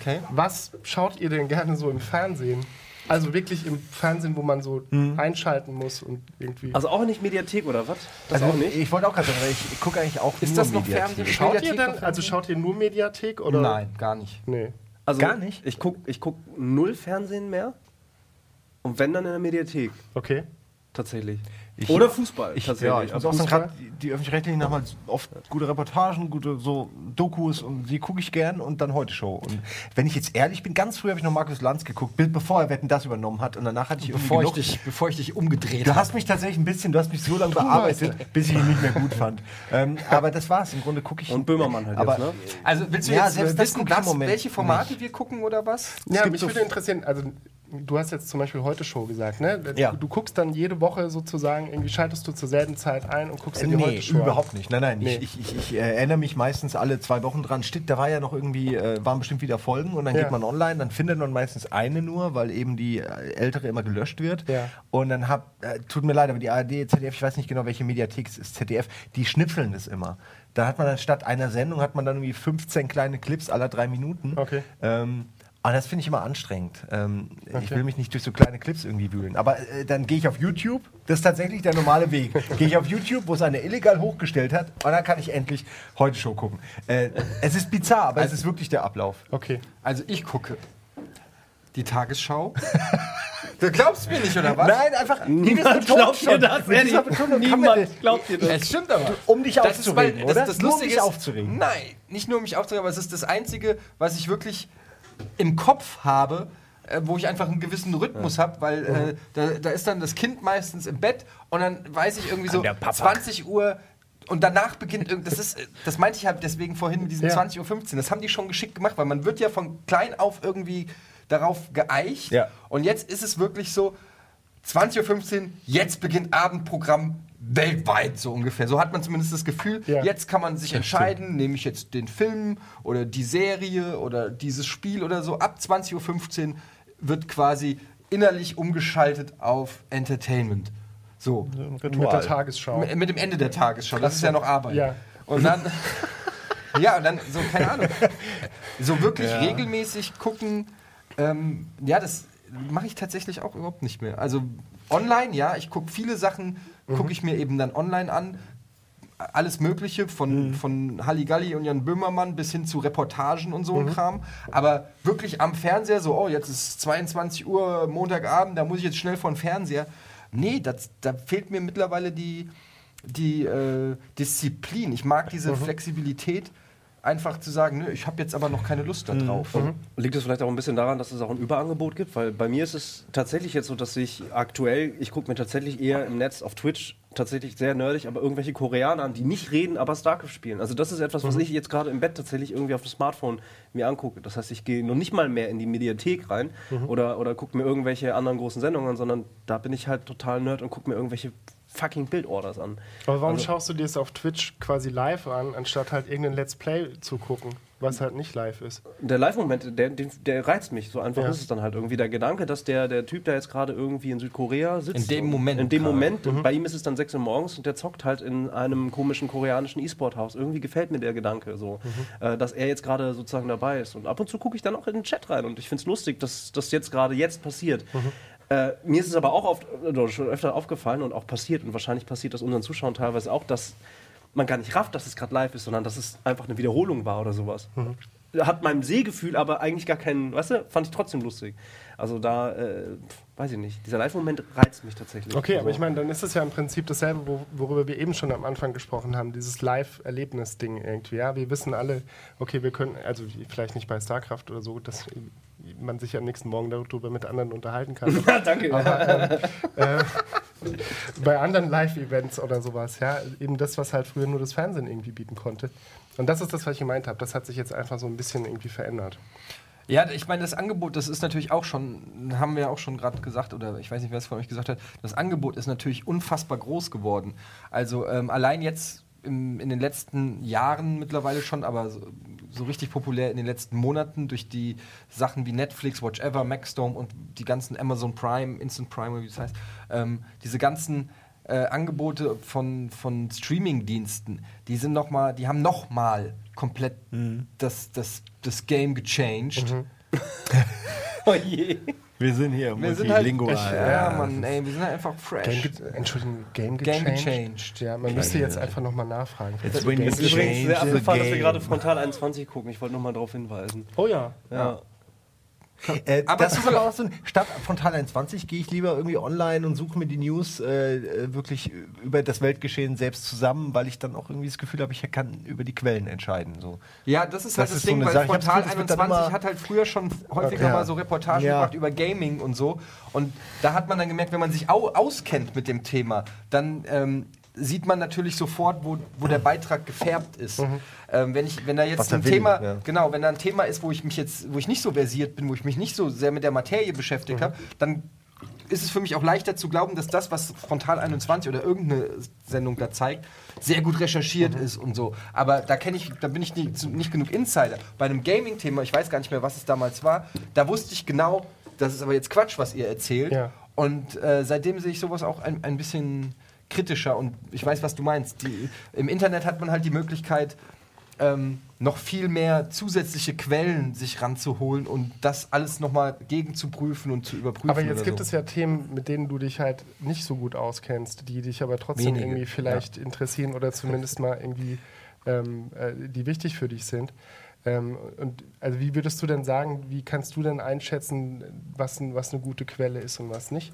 Okay.
Was schaut ihr denn gerne so im Fernsehen? Also wirklich im Fernsehen, wo man so einschalten muss und irgendwie.
Also auch nicht Mediathek oder was? Das
Also
auch nicht?
ich wollte auch gerade sagen, weil ich gucke eigentlich auch
Ist
nur
das noch
Mediathek.
Fernsehen?
schaut ihr
Mediathek
denn,
noch
also schaut ihr nur Mediathek oder?
Nein, gar nicht.
Nee.
Also
Gar nicht?
Ich guck, ich guck null Fernsehen mehr. Und wenn dann in der Mediathek.
Okay.
Tatsächlich.
Ich-
oder Fußball.
Ich,
tatsächlich.
ja, ich muss
Aber
auch sagen,
Fußball?
gerade die, öffentlich-rechtlichen haben halt oft gute Reportagen, gute so Dokus und die gucke ich gern und dann heute Show. Und wenn ich jetzt ehrlich bin, ganz früh habe ich noch Markus Lanz geguckt, Bild bevor er Wetten das übernommen hat und danach hatte ich irgendwie
Bevor ich, dich, bevor ich dich umgedreht
Du hast mich tatsächlich ein bisschen, du hast mich so lange bearbeitet, bis ich ihn nicht mehr gut fand. Ähm, aber das war's. Im Grunde gucke ich.
Und Böhmermann halt
aber,
jetzt, ne?
Also willst du
Ja,
jetzt
selbst das
wissen,
Moment
welche Formate wir gucken oder was?
Ja, mich
so
würde interessieren, also du hast jetzt zum Beispiel heute Show gesagt, ne?
Ja.
Du, du guckst dann jede Woche sozusagen, irgendwie schaltest du zur selben Zeit ein und guckst dir die
Nee,
heute Show
überhaupt nicht. Nein, nein.
Nee.
Ich, ich, ich, äh, erinnere mich meistens alle zwei Wochen dran. Stimmt, da war ja noch irgendwie, äh, waren bestimmt wieder Folgen und dann
Ja.
geht man online, dann findet man meistens eine nur, weil eben die äh, ältere immer gelöscht wird.
Ja.
Und dann hab, äh, tut mir leid, aber die ARD, ZDF, ich weiß nicht genau, welche Mediathek es ist, ZDF, die schnipseln das immer. Da hat man dann statt einer Sendung, hat man dann irgendwie 15 kleine Clips aller drei Minuten.
Okay.
Ähm, aber das finde ich immer anstrengend. Ähm, Ich
Okay.
will mich nicht durch so kleine Clips irgendwie wühlen. Aber äh, dann gehe ich auf YouTube. Das ist tatsächlich der normale Weg. gehe ich auf YouTube, wo es einer illegal hochgestellt hat, und dann kann ich endlich heute Show gucken. Äh, es ist bizarr, aber es ist wirklich der Ablauf.
Okay.
Also ich gucke die Tagesschau. du glaubst mir nicht, oder was?
Nein, einfach.
Niemand glaubt dir das, ehrlich. Niemand glaubt dir das.
Es stimmt aber.
Um dich
Das ist, weil,
aufzuregen,
das,
oder?
das
Nur um
Lustige
dich
ist,
aufzuregen.
Nein, nicht nur um mich aufzuregen, aber es ist das Einzige, was ich wirklich im Kopf habe, äh, wo ich einfach einen gewissen Rhythmus habe, weil äh, da, da ist dann das Kind meistens im Bett und dann weiß ich irgendwie so
der Papa.
20 Uhr und danach beginnt irgend- das ist das meinte ich halt deswegen vorhin mit diesem
Ja.
20.15 Uhr. Das haben die schon geschickt gemacht, weil man wird ja von klein auf irgendwie darauf geeicht
Ja.
und jetzt ist es wirklich so 20.15 Uhr, jetzt beginnt Abendprogramm weltweit so ungefähr. So hat man zumindest das Gefühl,
Ja.
jetzt kann man sich entscheiden, nehme ich jetzt den Film oder die Serie oder dieses Spiel oder so. Ab 20.15 Uhr wird quasi innerlich umgeschaltet auf Entertainment. So.
Mit der Tagesschau.
M- Mit dem Ende der Tagesschau. Das ist ja noch Arbeit.
Ja.
Und dann. ja, und dann so, keine Ahnung. So wirklich regelmäßig gucken. Ähm, ja, das mache ich tatsächlich auch überhaupt nicht mehr. Also online, ja, ich gucke viele Sachen, gucke ich mir eben dann online an. Alles Mögliche, von, von Halligalli und Jan Böhmermann bis hin zu Reportagen und so ein Kram. Aber wirklich am Fernseher, so, oh, jetzt ist 22 Uhr, Montagabend, da muss ich jetzt schnell vor den Fernseher. Nee, das, da fehlt mir mittlerweile die, die äh, Disziplin. Ich mag diese Flexibilität, einfach zu sagen, nö, ich habe jetzt aber noch keine Lust darauf.
Liegt es vielleicht auch ein bisschen daran, dass es auch ein Überangebot gibt? Weil bei mir ist es tatsächlich jetzt so, dass ich aktuell, ich gucke mir tatsächlich eher im Netz auf Twitch tatsächlich sehr nerdig, aber irgendwelche Koreaner an, die nicht reden, aber StarCraft spielen. Also das ist etwas, was ich jetzt gerade im Bett tatsächlich irgendwie auf dem Smartphone mir angucke. Das heißt, ich gehe noch nicht mal mehr in die Mediathek rein oder, oder gucke mir irgendwelche anderen großen Sendungen an, sondern da bin ich halt total nerd und gucke mir irgendwelche fucking Bildorders an.
Aber warum
Also-
schaust du dir es auf Twitch quasi live an, anstatt halt irgendein Let's Play zu gucken, was halt nicht live ist?
Der Live-Moment, der, der, der reizt mich. So einfach
Ja.
ist es dann halt irgendwie. Der Gedanke, dass der, der Typ, der jetzt gerade irgendwie in Südkorea sitzt.
In dem Moment
In dem
gerade.
Moment. Bei ihm ist es dann 6 Uhr morgens und der zockt halt in einem komischen koreanischen E-Sport-Haus. Irgendwie gefällt mir der Gedanke so, äh, dass er jetzt gerade sozusagen dabei ist. Und ab und zu gucke ich dann auch in den Chat rein und ich finde es lustig, dass das jetzt gerade jetzt passiert. Äh, mir ist es aber auch oft, oder schon öfter aufgefallen und auch passiert, und wahrscheinlich passiert das unseren Zuschauern teilweise auch, dass man gar nicht rafft, dass es gerade live ist, sondern dass es einfach eine Wiederholung war oder sowas. Hat meinem Sehgefühl aber eigentlich gar keinen, weißt du, fand ich trotzdem lustig. Also da, äh, weiß ich nicht, dieser Live-Moment reizt mich tatsächlich.
Okay,
also,
aber ich meine, dann ist es ja im Prinzip dasselbe, wo, worüber wir eben schon am Anfang gesprochen haben, dieses Live-Erlebnis-Ding irgendwie. Ja, wir wissen alle, okay, wir können, also vielleicht nicht bei StarCraft oder so, dass man sich am nächsten Morgen darüber mit anderen unterhalten kann.
Ja, danke.
bei anderen Live-Events oder sowas, ja, eben das, was halt früher nur das Fernsehen irgendwie bieten konnte. Und das ist das, was ich gemeint habe. Das hat sich jetzt einfach so ein bisschen irgendwie verändert.
Ja, ich meine, das Angebot, das ist natürlich auch schon, haben wir auch schon gerade gesagt, oder ich weiß nicht, wer es von euch gesagt hat, das Angebot ist natürlich unfassbar groß geworden. Also ähm, allein jetzt im, in den letzten Jahren mittlerweile schon, aber so, so richtig populär in den letzten Monaten durch die Sachen wie Netflix, Watch Ever, Maxdome und die ganzen Amazon Prime, Instant Prime, wie das heißt, ähm, diese ganzen äh, Angebote von, von Streaming-Diensten, die sind noch mal, die haben noch mal komplett das, das, das Game gechanged.
Oh je.
Wir sind hier
Wir sind halt, ja, Mann, ey, wir sind halt einfach fresh.
Game Entschuldigung, Game
Game
gechanged?
gechanged.
Ja, man müsste jetzt einfach nochmal nachfragen.
You
Das ist übrigens sehr abgefahren, dass wir
game.
gerade Frontal 21 gucken. Ich wollte nur mal darauf hinweisen.
Oh ja.
Ja.
Äh,
Aber
das ist aber auch so ein, statt Frontal 21 gehe ich lieber irgendwie online und suche mir die News äh, äh, wirklich über das Weltgeschehen selbst zusammen, weil ich dann auch irgendwie das Gefühl habe, ich kann über die Quellen entscheiden. So.
Ja, das ist
Das
halt das,
ist so
Ding,
eine
weil
Sache.
Frontal
Gefühl, es wird dann
21
immer-
hat halt früher schon häufiger
Ja.
mal so Reportagen
Ja.
gemacht über Gaming und so. Und da hat man dann gemerkt, wenn man sich au auskennt mit dem Thema, dann ähm, sieht man natürlich sofort, wo, wo der Beitrag gefärbt ist. Ähm, wenn, ich, wenn da jetzt ein
will,
Thema,
ja.
genau, wenn da ein Thema ist, wo ich mich jetzt, wo ich nicht so versiert bin, wo ich mich nicht so sehr mit der Materie beschäftigt habe, dann ist es für mich auch leichter zu glauben, dass das, was Frontal 21 oder irgendeine Sendung da zeigt, sehr gut recherchiert ist und so. Aber da kenne ich, da bin ich nicht, nicht genug Insider. Bei einem Gaming-Thema, ich weiß gar nicht mehr, was es damals war, da wusste ich genau, das ist aber jetzt Quatsch, was ihr erzählt.
Ja.
Und äh, seitdem sehe ich sowas auch ein, ein bisschen kritischer und ich weiß, was du meinst. Die, Im Internet hat man halt die Möglichkeit, ähm, noch viel mehr zusätzliche Quellen sich ranzuholen und das alles nochmal gegenzuprüfen und zu überprüfen.
Aber jetzt gibt
so.
es ja Themen, mit denen du dich halt nicht so gut auskennst, die dich aber trotzdem
Wenige,
irgendwie vielleicht interessieren oder zumindest mal irgendwie, ähm, äh, die wichtig für dich sind. Ähm, und also wie würdest du denn sagen, wie kannst du denn einschätzen, was, was eine gute Quelle ist und was nicht?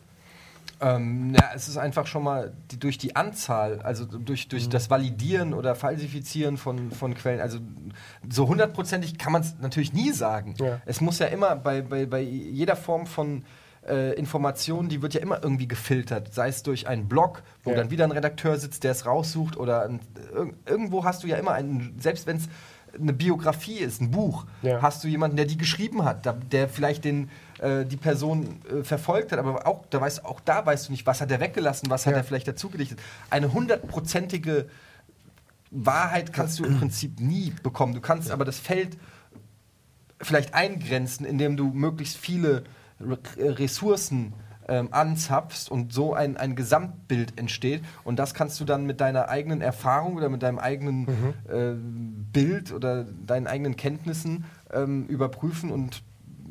Ähm, ja, es ist einfach schon mal die, durch die Anzahl, also durch, durch
Mhm.
das Validieren oder Falsifizieren von, von Quellen, also so hundertprozentig kann man es natürlich nie sagen.
Ja.
Es muss ja immer bei, bei, bei jeder Form von äh, Information, die wird ja immer irgendwie gefiltert, sei es durch einen Blog, wo
Ja.
dann wieder ein Redakteur sitzt, der es raussucht oder ein, irg irgendwo hast du ja immer einen, selbst wenn es eine Biografie ist, ein Buch, hast du jemanden, der die geschrieben hat, der vielleicht den, äh, die Person äh, verfolgt hat, aber auch da, weißt, auch da weißt du nicht, was hat er weggelassen, was hat
Ja.
er vielleicht dazugedichtet. Eine hundertprozentige Wahrheit kannst du im Prinzip nie bekommen. Du kannst aber das Feld vielleicht eingrenzen, indem du möglichst viele Re äh, Ressourcen ähm, anzapfst und so ein, ein Gesamtbild entsteht. Und das kannst du dann mit deiner eigenen Erfahrung oder mit deinem eigenen äh, Bild oder deinen eigenen Kenntnissen ähm, überprüfen und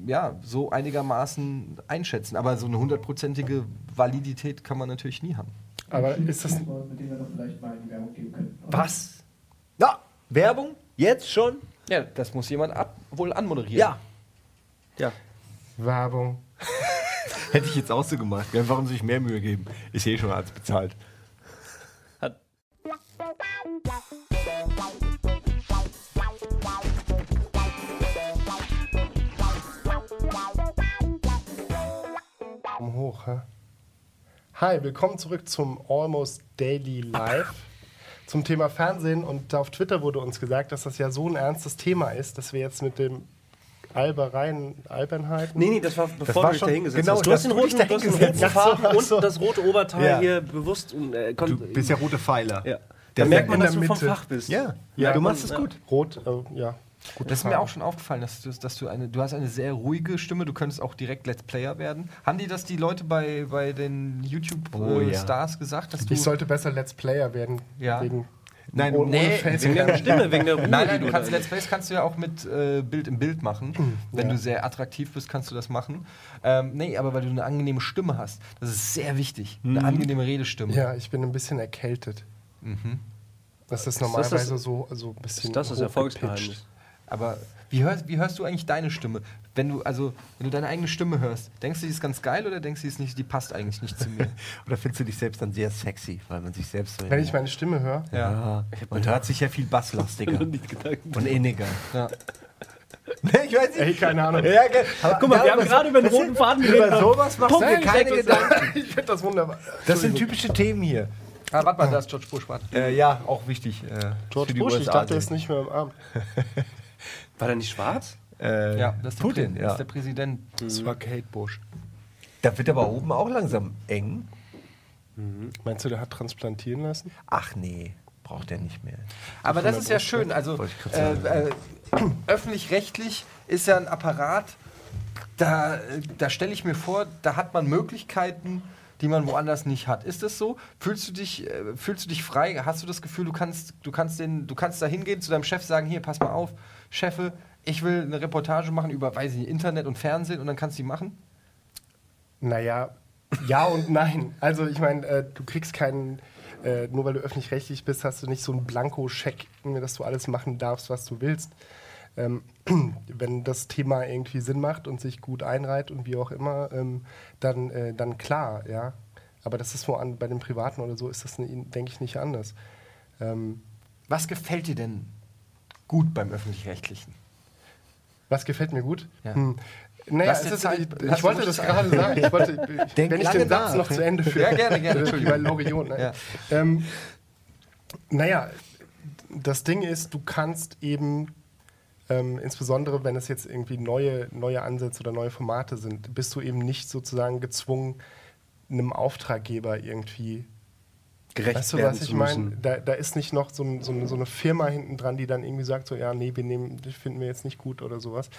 ja, so einigermaßen einschätzen. Aber so eine hundertprozentige Validität kann man natürlich nie haben.
Aber ist das.
mit dem wir doch vielleicht mal in die Werbung gehen könnten. oder?
Was?
Ja, Werbung? Jetzt schon?
Ja, das muss jemand ab wohl anmoderieren.
Ja.
Ja.
Werbung.
Hätte ich jetzt auch so gemacht. Ja, warum sich mehr Mühe geben? Ist eh schon alles bezahlt.
Daumen hoch, hä? Hi, willkommen zurück zum Almost Daily Live. Zum Thema Fernsehen und auf Twitter wurde uns gesagt, dass das ja so ein ernstes Thema ist, dass wir jetzt mit dem Albereien, Albernheiten.
Nee, nee, das war bevor
war
du dich da hingesetzt
genau,
hast. Du hast den roten,
da
du hast den roten. Faden
Ach
und
so.
das rote Oberteil
Ja.
hier bewusst. Äh,
Du bist ja rote Pfeiler.
ja.
Der
Da merkt man, dass du vom
Mitte.
Fach bist.
Ja,
Ja,
du machst es gut.
Rot, äh, ja. Gute
Das ist mir auch schon aufgefallen, dass du, dass du eine, du hast eine sehr ruhige Stimme, du könntest auch direkt Let's Player werden. Haben die das die Leute bei, bei den
Oh,
YouTube-Stars
ja.
gesagt, dass du...
Ich sollte besser Let's Player werden.
Ja.
Wegen
Nein,
ohne
nee,
Face-
Wegen der Stimme, wegen der Ruhe.
Nein, nein, du kannst Let's Plays kannst du ja auch mit äh, Bild im Bild machen. Wenn
Ja.
du sehr attraktiv bist, kannst du das machen. Ähm, nee, aber weil du eine angenehme Stimme hast. Das ist sehr wichtig. Eine angenehme Redestimme.
Ja, ich bin ein bisschen erkältet.
Mhm.
Das ist
das
normalerweise
das-
so, so ein bisschen.
Das ist das
hochgepitcht.
Erfolgsgeheimnis.
Aber wie hörst, wie hörst du eigentlich deine Stimme? Wenn du, also, wenn du deine eigene Stimme hörst, denkst du, die ist ganz geil oder denkst du, die, ist nicht, die passt eigentlich nicht zu mir?
Oder findest du dich selbst dann sehr sexy, weil man sich selbst so
Wenn ich meine Stimme höre,
ja, man hört sich ja viel basslastiger
nicht
und inniger.
Ja.
Nee, ich weiß
ey, keine Ahnung.
Ja, ge- aber
Guck mal, wir haben gerade über den roten Faden
Über
geredet.
sowas machst du dir
Punkt,
keine
weg,
Gedanken.
Ich finde das wunderbar.
Das sind typische Themen hier.
Ah, warte mal, da ist George Bush, warte.
Äh, ja, auch wichtig. Äh,
George Bush, ich dachte, er ist nicht mehr im Arm.
War der nicht schwarz?
Äh,
Ja, das ist der,
Putin,
Prä-
ja.
das ist der Präsident.
Das war Kate Bush.
Da wird aber oben auch langsam eng.
Meinst du, der hat transplantieren lassen?
Ach nee, braucht er nicht mehr.
Aber das ist ja schön. Also äh, äh, öffentlich-rechtlich ist ja ein Apparat, da, da stelle ich mir vor, da hat man Möglichkeiten, die man woanders nicht hat. Ist das so? Fühlst du dich, äh, fühlst du dich frei? Hast du das Gefühl, du kannst, du kannst, den, du kannst da hingehen, zu deinem Chef sagen, hier, pass mal auf, Chefe, ich will eine Reportage machen über, weiß ich nicht, Internet und Fernsehen und dann kannst du die machen?
Naja, ja und nein. Also ich meine, äh, du kriegst keinen, äh, nur weil du öffentlich-rechtlich bist, hast du nicht so einen Blanko-Scheck, dass du alles machen darfst, was du willst. Ähm, wenn das Thema irgendwie Sinn macht und sich gut einreiht und wie auch immer, ähm, dann, äh, dann klar, ja. Aber das ist wo an, bei den Privaten oder so ist das, ne- denke ich, nicht anders. Ähm,
Was gefällt dir denn gut beim Öffentlich-Rechtlichen?
was gefällt mir gut?
Ja.
Hm. Naja, ist,
Zeit,
ich, ich wollte das gerade sagen. Ich wollte,
Denk
wenn ich den Satz
nach.
noch zu Ende führe.
Ja, gerne, gerne, Entschuldigung.
bei Loriot. Ne?
Ja.
Ähm, naja, das Ding ist, du kannst eben, ähm, insbesondere wenn es jetzt irgendwie neue, neue Ansätze oder neue Formate sind, bist du eben nicht sozusagen gezwungen, einem Auftraggeber irgendwie
Gerecht
Weißt du,
werden
was ich meine? Da, da ist nicht noch so, ein, so, eine, so eine Firma hinten dran, die dann irgendwie sagt, so, ja, nee, wir nehmen, das finden wir jetzt nicht gut oder sowas.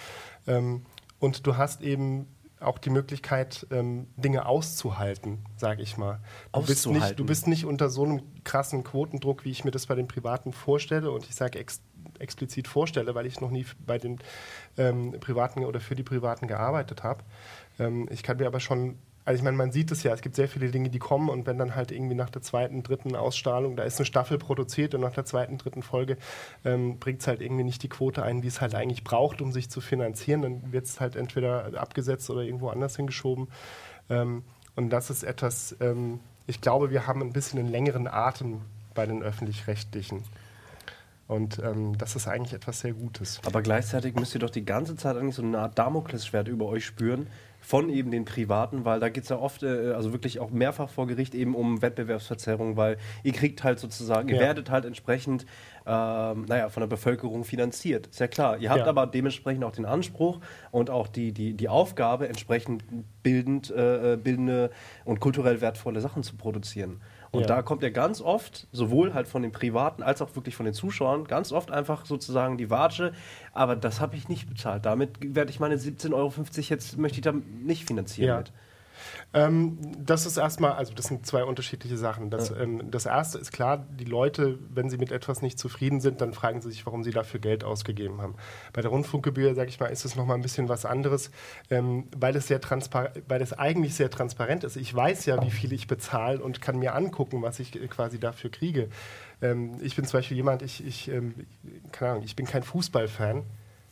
Ähm, und du hast eben auch die Möglichkeit, ähm, Dinge auszuhalten, sage ich mal. Du bist, nicht,
Auszuhalten.
du bist nicht unter so einem krassen Quotendruck, wie ich mir das bei den Privaten vorstelle. Und ich sage ex explizit vorstelle, weil ich noch nie bei den ähm, Privaten oder für die Privaten gearbeitet habe. Ähm, ich kann mir aber schon also ich meine, man sieht es ja, es gibt sehr viele Dinge, die kommen und wenn dann halt irgendwie nach der zweiten, dritten Ausstrahlung, da ist eine Staffel produziert und nach der zweiten, dritten Folge ähm, bringt es halt irgendwie nicht die Quote ein, die es halt eigentlich braucht, um sich zu finanzieren, dann wird es halt entweder abgesetzt oder irgendwo anders hingeschoben. Ähm, und das ist etwas, ähm, ich glaube, wir haben ein bisschen einen längeren Atem bei den öffentlich-rechtlichen. Und ähm, das ist eigentlich etwas sehr Gutes.
Aber gleichzeitig müsst ihr doch die ganze Zeit eigentlich so eine Art Damoklesschwert über euch spüren von eben den Privaten, weil da geht es ja oft, äh, also wirklich auch mehrfach vor Gericht eben um Wettbewerbsverzerrung, weil ihr kriegt halt sozusagen, ihr
Ja.
werdet halt entsprechend, ähm, naja, von der Bevölkerung finanziert. Ist ja klar. Ihr habt
Ja.
aber dementsprechend auch den Anspruch und auch die, die, die Aufgabe, entsprechend bildend, äh, äh, bildende und kulturell wertvolle Sachen zu produzieren. Und
Ja.
da kommt ja ganz oft, sowohl halt von den Privaten als auch wirklich von den Zuschauern, ganz oft einfach sozusagen die Watsche, aber das habe ich nicht bezahlt. Damit werde ich meine 17,50 Euro jetzt, möchte ich da nicht finanzieren
Ja.
mit.
Ähm, das ist erstmal, also das sind zwei unterschiedliche Sachen. Das, ähm, das erste ist klar, die Leute, wenn sie mit etwas nicht zufrieden sind, dann fragen sie sich, warum sie dafür Geld ausgegeben haben. Bei der Rundfunkgebühr, sage ich mal, ist es nochmal ein bisschen was anderes, ähm, weil, es sehr transpar- weil es eigentlich sehr transparent ist. Ich weiß ja, wie viel ich bezahle und kann mir angucken, was ich quasi dafür kriege. Ähm, ich bin zum Beispiel jemand, ich, ich, ähm, keine Ahnung, ich bin kein Fußballfan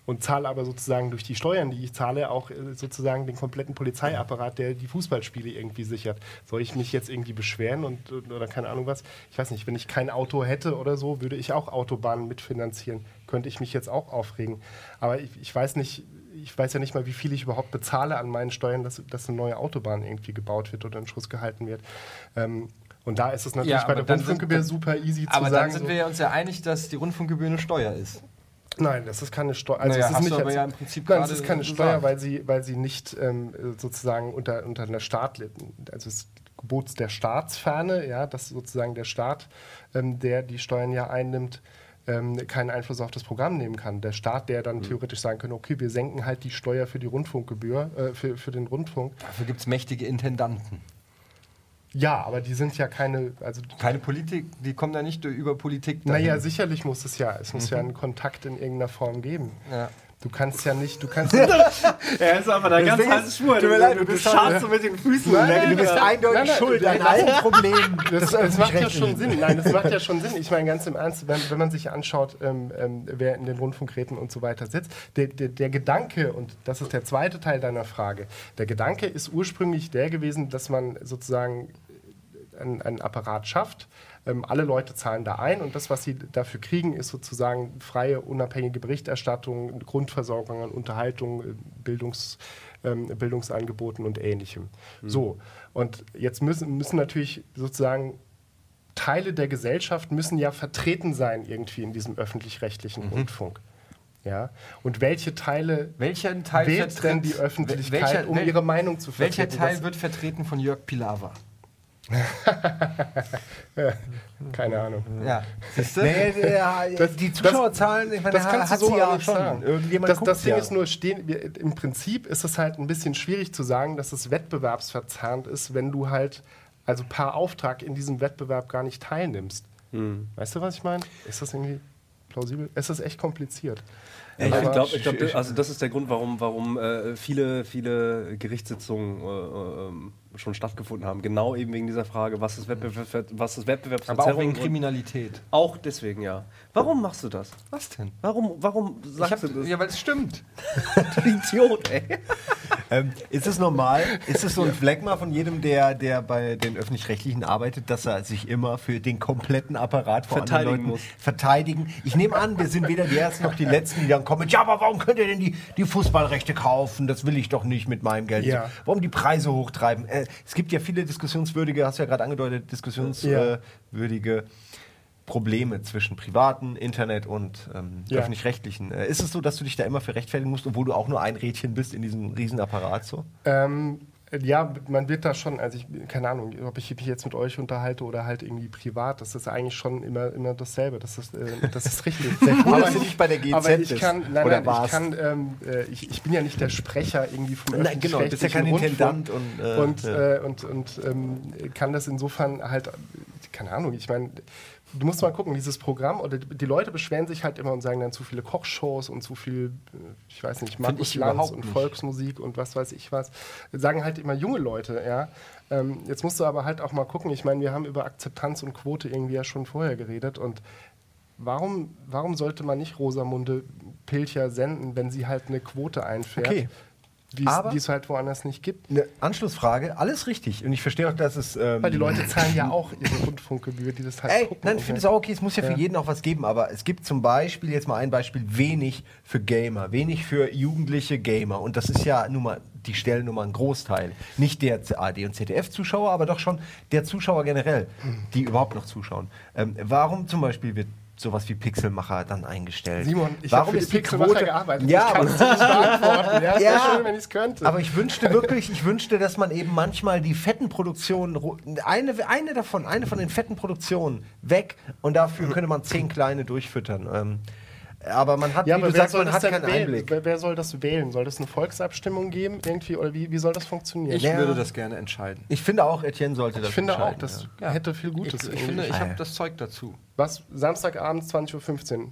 und zahle aber sozusagen durch die Steuern, die ich zahle, auch äh, sozusagen den kompletten Polizeiapparat, der die Fußballspiele irgendwie sichert. Soll ich mich jetzt irgendwie beschweren und oder keine Ahnung was? Ich weiß nicht, wenn ich kein Auto hätte oder so, würde ich auch Autobahnen mitfinanzieren. Könnte ich mich jetzt auch aufregen. Aber ich, ich weiß nicht, ich weiß ja nicht mal, wie viel ich überhaupt bezahle an meinen Steuern, dass, dass eine neue Autobahn irgendwie gebaut wird oder in Schuss gehalten wird. Ähm, und da ist es natürlich
Ja,
bei
aber
der
sind-
Rundfunkgebühr
dann-
super easy zu
Aber
sagen.
dann sind wir uns ja einig, dass die Rundfunkgebühr eine Steuer ist.
Nein, das ist keine Steuer. Also
Naja,
es ist nicht als-
ja im Prinzip
Nein, es ist keine
gesagt.
Steuer, weil sie, weil sie nicht ähm, sozusagen unter, unter einer Staat, also es Gebots der Staatsferne, ja, dass sozusagen der Staat, ähm, der die Steuern ja einnimmt, ähm, keinen Einfluss auf das Programm nehmen kann. Der Staat, der dann theoretisch sagen könnte, okay, wir senken halt die Steuer für die Rundfunkgebühr, äh, für, für den Rundfunk.
Dafür gibt es mächtige Intendanten.
Ja, aber die sind ja keine, also
Keine Politik, die kommen da nicht über Politik dahin.
naja, sicherlich muss es ja, es muss ja einen Kontakt in irgendeiner Form geben.
Ja.
Du kannst ja nicht, du kannst ja
Er ist aber da ganz heiße Spur.
tut mir leid, du bist halt-
so mit den Füßen.
Du bist eindeutig
Nein, nein,
schuld
nein,
an allen Problemen.
Das, das macht ja schon Sinn. Nein, das macht ja schon Sinn. Ich meine, ganz im Ernst, wenn, wenn man sich anschaut, ähm, ähm, wer in den Rundfunkräten und so weiter sitzt, der, der, der Gedanke, und das ist der zweite Teil deiner Frage, der Gedanke ist ursprünglich der gewesen, dass man sozusagen einen, einen Apparat schafft. Ähm, alle Leute zahlen da ein und das, was sie dafür kriegen, ist sozusagen freie, unabhängige Berichterstattung, Grundversorgung an Unterhaltung, äh, Bildungs, ähm, Bildungsangeboten und ähnlichem. So, und jetzt müssen, müssen natürlich sozusagen Teile der Gesellschaft müssen ja vertreten sein irgendwie in diesem öffentlich-rechtlichen Rundfunk. Ja? Und welche Teile
Welcher Teil
wählt denn die Öffentlichkeit,
welcher-
um ihre Meinung zu vertreten?
Welcher Teil wird vertreten von Jörg Pilawa?
Keine Ahnung.
Ja, siehst du?
Nee, der,
Das-
die Zuschauerzahlen, ich meine,
Das kannst du
hat
so
sie
auch
ja
nicht
schon.
sagen.
Irgendjemand
Das, das Ding
ja.
ist nur, stehen, wir, im Prinzip ist es halt ein bisschen schwierig zu sagen, dass es wettbewerbsverzerrend ist, wenn du halt also per Auftrag in diesem Wettbewerb gar nicht teilnimmst. Weißt du, was ich meine? Ist das irgendwie plausibel? Es ist echt kompliziert.
Ja, ich glaube, glaub, das- also das ist der Grund, warum, warum äh, viele, viele Gerichtssitzungen äh, ähm, schon stattgefunden haben. Genau eben wegen dieser Frage, was ist, Wettbewerb, was ist Wettbewerbsverzerrung?
Aber auch wegen Kriminalität.
Auch deswegen, ja. Warum machst du das?
Was denn?
Warum, warum sagst
hab,
du das?
ja, weil es stimmt.
Du Idiot, ey.
Ähm, ist es normal? Ist es so ein Phlegma von jedem, der, der bei den Öffentlich-Rechtlichen arbeitet, dass er sich immer für den kompletten Apparat vor
Verteidigen
Leuten
muss.
verteidigen? Ich nehme an, wir sind weder die Ersten noch die Letzten, die dann kommen mit, ja, aber warum könnt ihr denn die, die Fußballrechte kaufen? Das will ich doch nicht mit meinem Geld.
Ja.
Warum die Preise hochtreiben? Äh, es gibt ja viele diskussionswürdige, hast du ja gerade angedeutet, diskussionswürdige Probleme zwischen privaten, Internet und ähm,
Ja.
öffentlich-rechtlichen. Äh, ist es so, dass du dich da immer für rechtfertigen musst, obwohl du auch nur ein Rädchen bist in diesem Riesenapparat so?
Ähm, ja, man wird da schon, also ich, keine Ahnung, ob ich mich jetzt mit euch unterhalte oder halt irgendwie privat, das ist eigentlich schon immer, immer dasselbe. Das ist, äh, das ist richtig.
Sehr cool,
Aber
dass du
ich-
nicht bei der GZ
aber ich
bist.
kann, nein,
Oder
nein,
warst.
ich kann, ähm, äh, ich, ich bin ja nicht der Sprecher irgendwie vom
Nein, genau, du bist ja kein Intendant und, äh,
und,
ja.
äh, und, und ähm, kann das insofern halt, keine Ahnung, ich meine, du musst mal gucken, dieses Programm, oder die Leute beschweren sich halt immer und sagen dann zu viele Kochshows und zu viel, äh, ich weiß nicht, Markus Lanz und
nicht.
Volksmusik und was weiß ich was. Sagen halt immer junge Leute, ja. Ähm, jetzt musst du aber halt auch mal gucken, ich meine, wir haben über Akzeptanz und Quote irgendwie ja schon vorher geredet und warum, warum sollte man nicht Rosamunde Pilcher senden, wenn sie halt eine Quote einfährt,
Okay.
Die es-
Aber-
die es halt woanders nicht gibt?
Eine Anschlussfrage, alles richtig. Und ich verstehe auch, dass es. Ähm,
Weil die Leute zahlen ja auch ihre Rundfunkgebühr, die das halt
Ey,
gucken.
nein, ich finde es
ja.
auch okay, es muss ja für jeden auch was geben, aber es gibt zum Beispiel, jetzt mal ein Beispiel, wenig für Gamer, wenig für jugendliche Gamer. Und das ist ja nun mal, die stellen nun mal einen Großteil. Nicht der AD und ZDF-Zuschauer, aber doch schon der Zuschauer generell, die überhaupt noch zuschauen. Ähm, warum zum Beispiel wird sowas wie Pixelmacher dann eingestellt?
Simon, ich habe
warum
für die
ist die
Pixelmacher
Quote
gearbeitet.
Ja,
ich kann
aber-
es nicht beantworten. Ja,
Ja,
schön, wenn ich es könnte.
aber ich wünschte wirklich, ich wünschte, dass man eben manchmal die fetten Produktionen, eine, eine davon, eine von den fetten Produktionen weg und dafür könnte man zehn kleine durchfüttern. Ähm, aber man hat,
ja,
wie
aber
du
wer
sagst,
soll
man
das
hat keinen
wählen?
Einblick.
Wer, wer soll das wählen? Soll das eine Volksabstimmung geben irgendwie oder wie, wie soll das funktionieren?
Ich
Ja.
würde das gerne entscheiden.
Ich finde auch, Etienne sollte das
Ich finde auch,
entscheiden,
das
ja.
hätte viel
Ich,
Gutes.
ich
irgendwie.
finde, ich
Ah,
habe das Zeug dazu.
Was? Samstagabend 20.15 Uhr.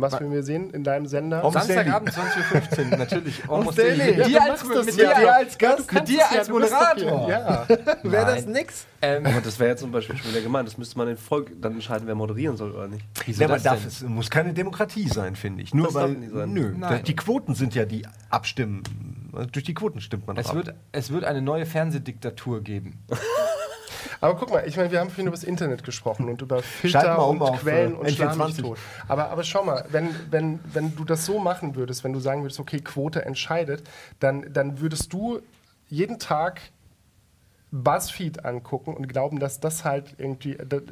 Was
Wa-
werden wir sehen in deinem Sender?
Almost
Samstagabend 20.15 Uhr, natürlich. Almost
Daily.
Daily.
Ja,
Mit
du
dir als,
machst das
mit
ja.
dir als
Ja,
Gast, mit dir
ja,
als Moderator.
Ja.
Wäre das nix?
Ähm,
Aber das wäre jetzt zum Beispiel schon wieder gemeint. Das müsste man in Volk dann entscheiden, wer moderieren soll oder nicht.
wieso
Ja,
das
darf, es muss keine Demokratie sein, finde ich. Nur
Das
weil,
nicht sein.
nö,
Nein.
die Quoten sind ja die abstimmen. Also durch die Quoten stimmt man doch
Es
ab.
wird, es wird eine neue Fernsehdiktatur geben.
Aber guck mal, ich meine, wir haben vorhin über das Internet gesprochen und über Filter
um
und
auf,
Quellen
äh,
und Schlag mich
N24.
tot. Aber, aber schau mal, wenn, wenn, wenn du das so machen würdest, wenn du sagen würdest, okay, Quote entscheidet, dann, dann würdest du jeden Tag BuzzFeed angucken und glauben, dass das halt irgendwie, das,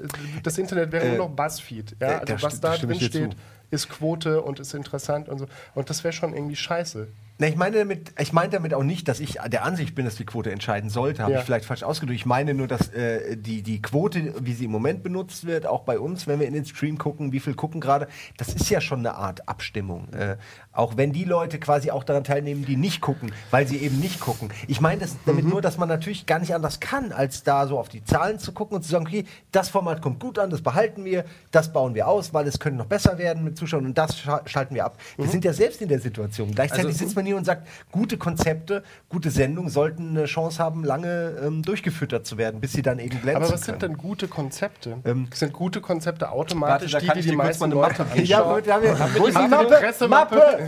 das Internet wäre
Äh,
nur noch BuzzFeed. Ja?
äh,
Also was da drin steht, ist Quote und ist interessant und so. Und das wäre schon irgendwie scheiße.
Na, ich meine damit, ich meine damit auch nicht, dass ich der Ansicht bin, dass die Quote entscheiden sollte. Habe
Ja.
ich vielleicht falsch ausgedrückt. Ich meine nur, dass äh, die, die Quote, wie sie im Moment benutzt wird, auch bei uns, wenn wir in den Stream gucken, wie viel gucken gerade, das ist ja schon eine Art Abstimmung. Äh, auch wenn die Leute quasi auch daran teilnehmen, die nicht gucken, weil sie eben nicht gucken. Ich meine das damit
Mhm.
nur, dass man natürlich gar nicht anders kann, als da so auf die Zahlen zu gucken und zu sagen, okay, das Format kommt gut an, das behalten wir, das bauen wir aus, weil es könnte noch besser werden mit Zuschauern und das scha schalten wir ab.
Mhm.
Wir sind ja selbst in der Situation. Gleichzeitig
Also-
sitzt man hier und sagt, gute Konzepte, gute Sendungen sollten eine Chance haben, lange ähm, durchgefüttert zu werden, bis sie dann eben glänzen
Aber was
können.
sind denn gute Konzepte?
Ähm,
sind gute Konzepte
Warte,
automatisch
da
die, die die
kurz
meisten Leute
Mappe
anschauen?
Ja, gut, haben wir,
Haben wir die
die
Mappe?
Mappe? Mappe!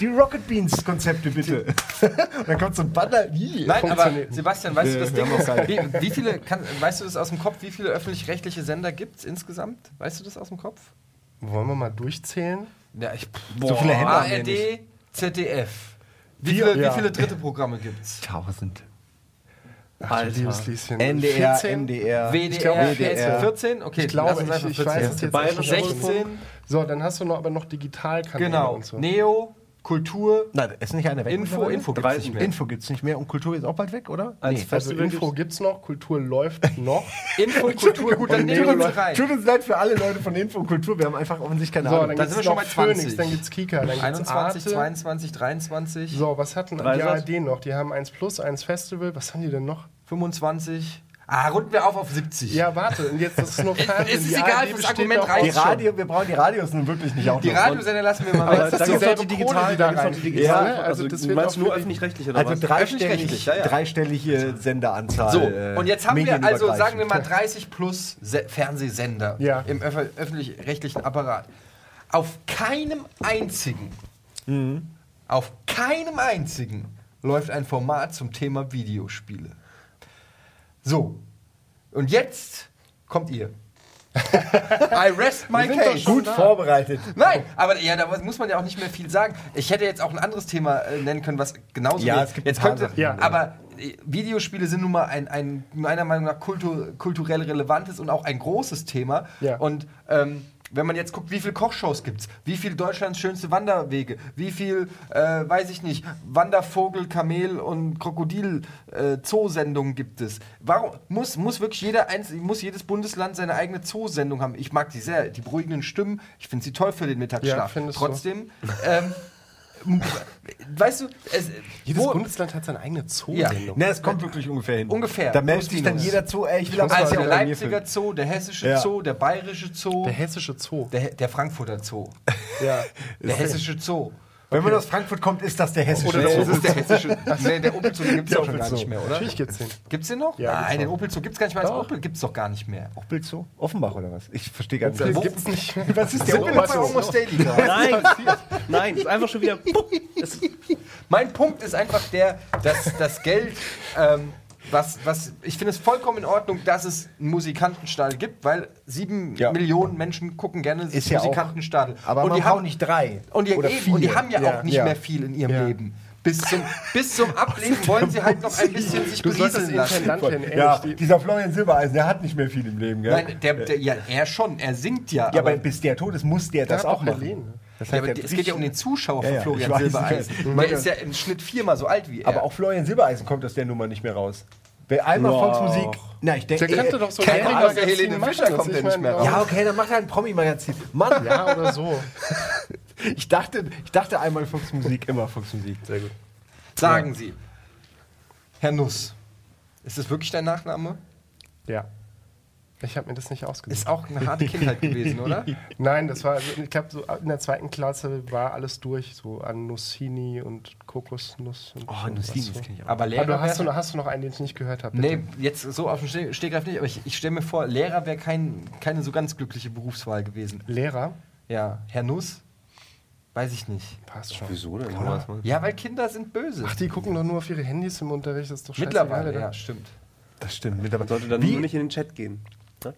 Die Rocket Beans Konzepte bitte. dann kommt so ein Banner. Ih.
Nein, aber. Sebastian, weißt du das Ding wie, wie viele, kann, weißt du das aus dem Kopf, wie viele öffentlich-rechtliche Sender gibt es insgesamt? Weißt du das aus dem Kopf?
Wollen wir mal durchzählen?
Ja, ich,
So viele Hände haben wir
ARD, ZDF. Wie viele,
ja.
wie viele dritte Programme gibt's?
Tausend.
Ach, Lieschen.
NDR,
14?
MDR.
WDR,
glaube,
WDR.
14? Okay,
Ich glaube, ich, ich
14.
weiß es jetzt echt nicht.
16,
So, dann hast du noch, aber noch Digitalkanäle
genau.
und so.
Neo, Kultur,
Nein, ist nicht einer weg.
Info? Info gibt's nicht mehr.
Info gibt's nicht mehr und Kultur ist auch bald weg, oder?
Als
Nee.
Also
Festival
Info gibt's noch, Kultur läuft noch.
Info, Kultur, gut, dann
Und
nehmen wir rein.
Tut uns leid für alle Leute von Info und Kultur, wir haben einfach offensichtlich keine
So,
Ahnung.
dann
Dann
gibt's
sind wir schon bei 20.
Phoenix, dann gibt's Kika, dann gibt's
21,
Arte.
22, 23,
So, was hatten die? ARD noch? Die haben 1 Plus, 1 Festival. Was haben die denn noch?
25. Ah, runden wir auf auf 70.
Ja, warte, und jetzt das ist nur Fernsehen.
ist egal, das
besteht
Argument reicht
die Radio, wir brauchen die Radios nun wirklich nicht auch
Die
noch.
Radiosender lassen wir mal weg.
da
ist
gibt es auch
dieselbe
die
die da
gibt's die.
Ja, also
also
das
du
wird
meinst nur öffentlich-rechtlich oder
Also
was?
dreistellig,
ja, ja.
dreistellige Senderanzahl.
So,
äh,
und jetzt haben wir also, sagen wir mal, 30 plus Se Fernsehsender
Ja.
im öff öffentlich-rechtlichen Apparat. Auf keinem einzigen,
Mhm.
auf keinem einzigen läuft ein Format zum Thema Videospiele. So, und jetzt kommt ihr. I rest my
Wir sind
case.
Gut
da.
vorbereitet.
Nein, aber ja, da muss man ja auch nicht mehr viel sagen. Ich hätte jetzt auch ein anderes Thema äh, nennen können, was genauso
Ja,
wäre.
es gibt
jetzt könnte,
Sachen,
ja.
aber äh, Videospiele sind nun mal ein, ein meiner Meinung nach kultur, kulturell relevantes und auch ein großes Thema.
Ja.
Und ähm, wenn man jetzt guckt, wie viele Kochshows gibt es, wie viel Deutschlands schönste Wanderwege, wie viel, äh, weiß ich nicht, Wandervogel, Kamel und Krokodil äh, Zoosendungen gibt es. Warum muss, muss wirklich jeder einz muss jedes Bundesland seine eigene Zoosendung haben? Ich mag die sehr, die beruhigenden Stimmen, ich finde sie toll für den Mittagsschlaf.
Ja.
Trotzdem, ähm, weißt du, es,
Jedes
wo-
Bundesland hat seine eigene Zoosendung.
Ne, es kommt wirklich ungefähr hin.
Ungefähr.
Da meldet sich dann jeder zu, ey, ich will aber
also
mal
der Leipziger. Zoo, der hessische
Ja.
Zoo, der bayerische Zoo,
Der
der,
hessische Zoo.
der, Frankfurter Zoo,
Ja.
der hessische Zoo.
Wenn man aus Frankfurt kommt, ist das der hessische
Oder
das ist der hessische. Nee, der Opel Zoo gibt es
Der
auch schon gar nicht mehr, oder?
Natürlich gibt's den.
Gibt's den noch?
Ja,
Nein, den
noch.
Opel Zoo gibt's gar nicht mehr als. Opel, gibt's doch gar nicht mehr.
Opel Zoo? Offenbach oder was? Ich verstehe gar nicht. Wo-
gibt's nicht.
Was ist
Sind wir
Opel
noch bei
Zoo?
Almost Daily gerade?
Nein, nein, ist einfach schon wieder. Es,
Mein Punkt ist einfach der, dass das Geld, ähm, was, was, ich finde es vollkommen in Ordnung, dass es einen Musikantenstadel gibt, weil sieben
Ja.
Millionen Menschen gucken gerne
Ist ja auch-
Musikantenstadel.
Aber
und
man
die haben
nicht drei.
und die,
oder
eben, und die haben ja,
Ja.
auch nicht
Ja.
mehr viel in ihrem
Ja.
Leben. Bis zum, bis zum Ableben wollen sie halt noch ein bisschen sich
Du
berieseln lassen.
Ja,
die-
dieser Florian Silbereisen, der hat nicht mehr viel im Leben, gell?
Nein, der, der, ja, er schon, er singt ja.
ja, aber bis der tot ist, muss der das auch machen.
Helene.
Das
ja, aber
der
es geht ja um den Zuschauer
Ja,
von
ja,
Florian
ich weiß,
Silbereisen. Der ist ja im Schnitt viermal so alt wie er.
Aber auch Florian Silbereisen kommt aus der Nummer nicht mehr raus. Wer einmal
Wow.
Volksmusik. Na, ich denke.
Der könnte doch so
keine Ahnung, der Helene Fischer kommt
ich
ja nicht mehr
Ja, okay, dann macht er ein Promi-Magazin. Mann,
Ja, oder so.
ich dachte, ich dachte einmal Volksmusik, immer Volksmusik. Sehr gut.
Sagen Sie, Herr Nuss, ist das wirklich dein Nachname?
Ja. Ich habe mir das nicht ausgesucht.
Ist auch eine harte Kindheit gewesen, oder?
Nein, das war, also ich glaube, so in der zweiten Klasse war alles durch, so an Nussini und Kokosnuss. Und
Oh,
so,
Nussini,
was
das
so.
kenne ich auch.
Aber
Aber
Lehrer
du hast, du, hast du noch einen, den ich nicht gehört habe?
Nee, jetzt so auf dem Ste- Stegreif nicht, aber ich, ich stelle mir vor, Lehrer wäre kein, keine so ganz glückliche Berufswahl gewesen.
Lehrer?
Ja, Herr Nuss? Weiß ich nicht.
Passt schon.
wieso denn?
Ja, weil Kinder sind böse.
Ach, die gucken doch nur auf ihre Handys im Unterricht, das ist doch scheißegal,
Mittlerweile, ja, stimmt.
Das stimmt. Mittlerweile.
Sollte dann
Wie-
nur nicht in den Chat gehen. Ne?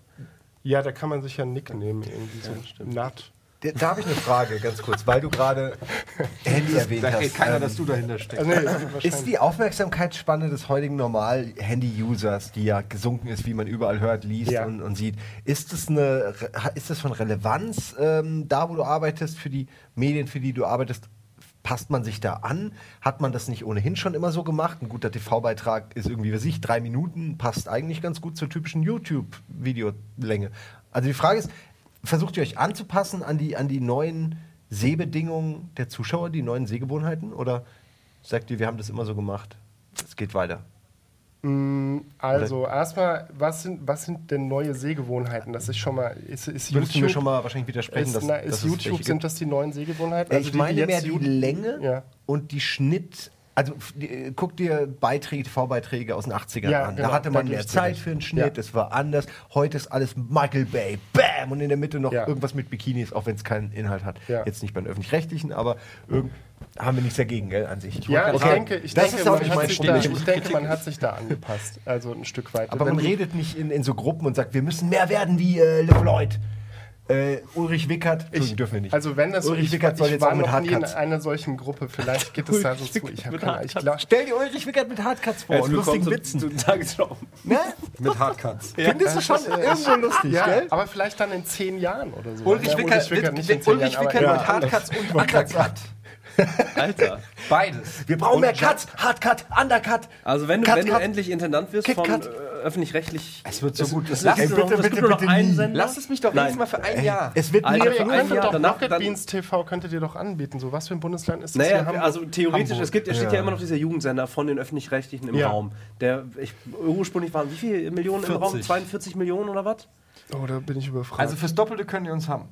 Ja, da kann man sich ja einen Nick nehmen, irgendwie so.
stimmt.
Nat.
Da habe ich eine Frage, ganz kurz, weil du gerade Handy erwähnt
Da
hast.
hält keiner,
Ähm,
dass du dahinter steckst.
Also, nee.
Ist die Aufmerksamkeitsspanne des heutigen Normal-Handy-Users, die ja gesunken ist, wie man überall hört, liest
Ja.
und, und sieht, ist das, eine, ist das von Relevanz ähm, da, wo du arbeitest, für die Medien, für die du arbeitest? Passt man sich da an? Hat man das nicht ohnehin schon immer so gemacht? Ein guter TV-Beitrag ist irgendwie, weiß ich, drei Minuten, passt eigentlich ganz gut zur typischen YouTube-Videolänge. Also die Frage ist, versucht ihr euch anzupassen an die, an die neuen Sehbedingungen der Zuschauer, die neuen Sehgewohnheiten? Oder sagt ihr, wir haben das immer so gemacht? Es geht weiter.
Mm, Also, erstmal, was sind, was sind denn neue Sehgewohnheiten? Das ist schon mal. Ist, ist
Würdest du mir
YouTube,
schon mal wahrscheinlich widersprechen,
ist,
dass,
na, ist
es
YouTube, sind das die neuen Sehgewohnheiten? Also
ich
die, die
meine
jetzt
mehr die Länge
Ja.
und die Schnitt. Also die, äh, guck dir Beiträge, TV-Beiträge aus den 80ern
Ja,
an.
genau,
da hatte man mehr
ich
Zeit für einen Schnitt,
Ja.
es war anders. Heute ist alles Michael Bay, bam! Und in der Mitte noch
Ja.
irgendwas mit Bikinis, auch wenn es keinen Inhalt hat.
Ja.
Jetzt nicht beim Öffentlich-Rechtlichen, aber haben wir nichts dagegen, gell, an sich.
Ja, ich denke, ich
das
denke,
ist auch
man
nicht
hat
mein Problem.
da,
Ich
ich denke, man hat sich da angepasst. Also ein Stück weit.
Aber
Wenn
man redet nicht in, in so Gruppen und sagt, wir müssen mehr werden wie äh, LeFloid. Äh, Ulrich Wickert, Entschuldigung, dürfen wir nicht.
Also wenn das
Ulrich
ich,
Wickert soll
ich
jetzt
war
auch mit
nie in
Hardcuts.
einer solchen Gruppe. Vielleicht geht es da so zu. Ich habe keine ich glaub,
Stell dir Ulrich Wickert mit Hardcuts vor und lustigen Witzen.
Zu, zu.
Ne?
Mit Hardcuts.
Findest du schon irgendwo lustig,
ja,
gell?
aber vielleicht dann in zehn Jahren oder so.
Ulrich
Ja,
Wickert,
in
wird,
zehn
Ulrich
Jahren,
Wickert mit Hardcuts und Undercut.
Alter.
Beides.
Wir brauchen
Und
mehr Cuts, Hardcut, Undercut.
Also wenn du,
Cut,
wenn du
cut.
endlich Intendant wirst
Kit,
von öffentlich-rechtlich...
Es wird so gut.
Es
Lass
bitte, bitte, bitte
einen. Sender.
Lasst es mich doch
Nein.
mal für ein Jahr.
Es wird
Alter, für ein
könntet
Jahr,
doch
danach-
Rocket
dann-
Beans TV könntet ihr doch anbieten. So was für ein Bundesland ist das?
Naja,
hier?
Also theoretisch,
Hamburg.
es, gibt, es steht
Ja.
ja immer noch dieser Jugendsender von den Öffentlich-Rechtlichen im
Ja.
Raum. Der, ich, ursprünglich waren wie viele Millionen im Raum?
40.
42 Millionen oder was?
Oh, da bin ich überfragt.
Also fürs Doppelte können die uns haben.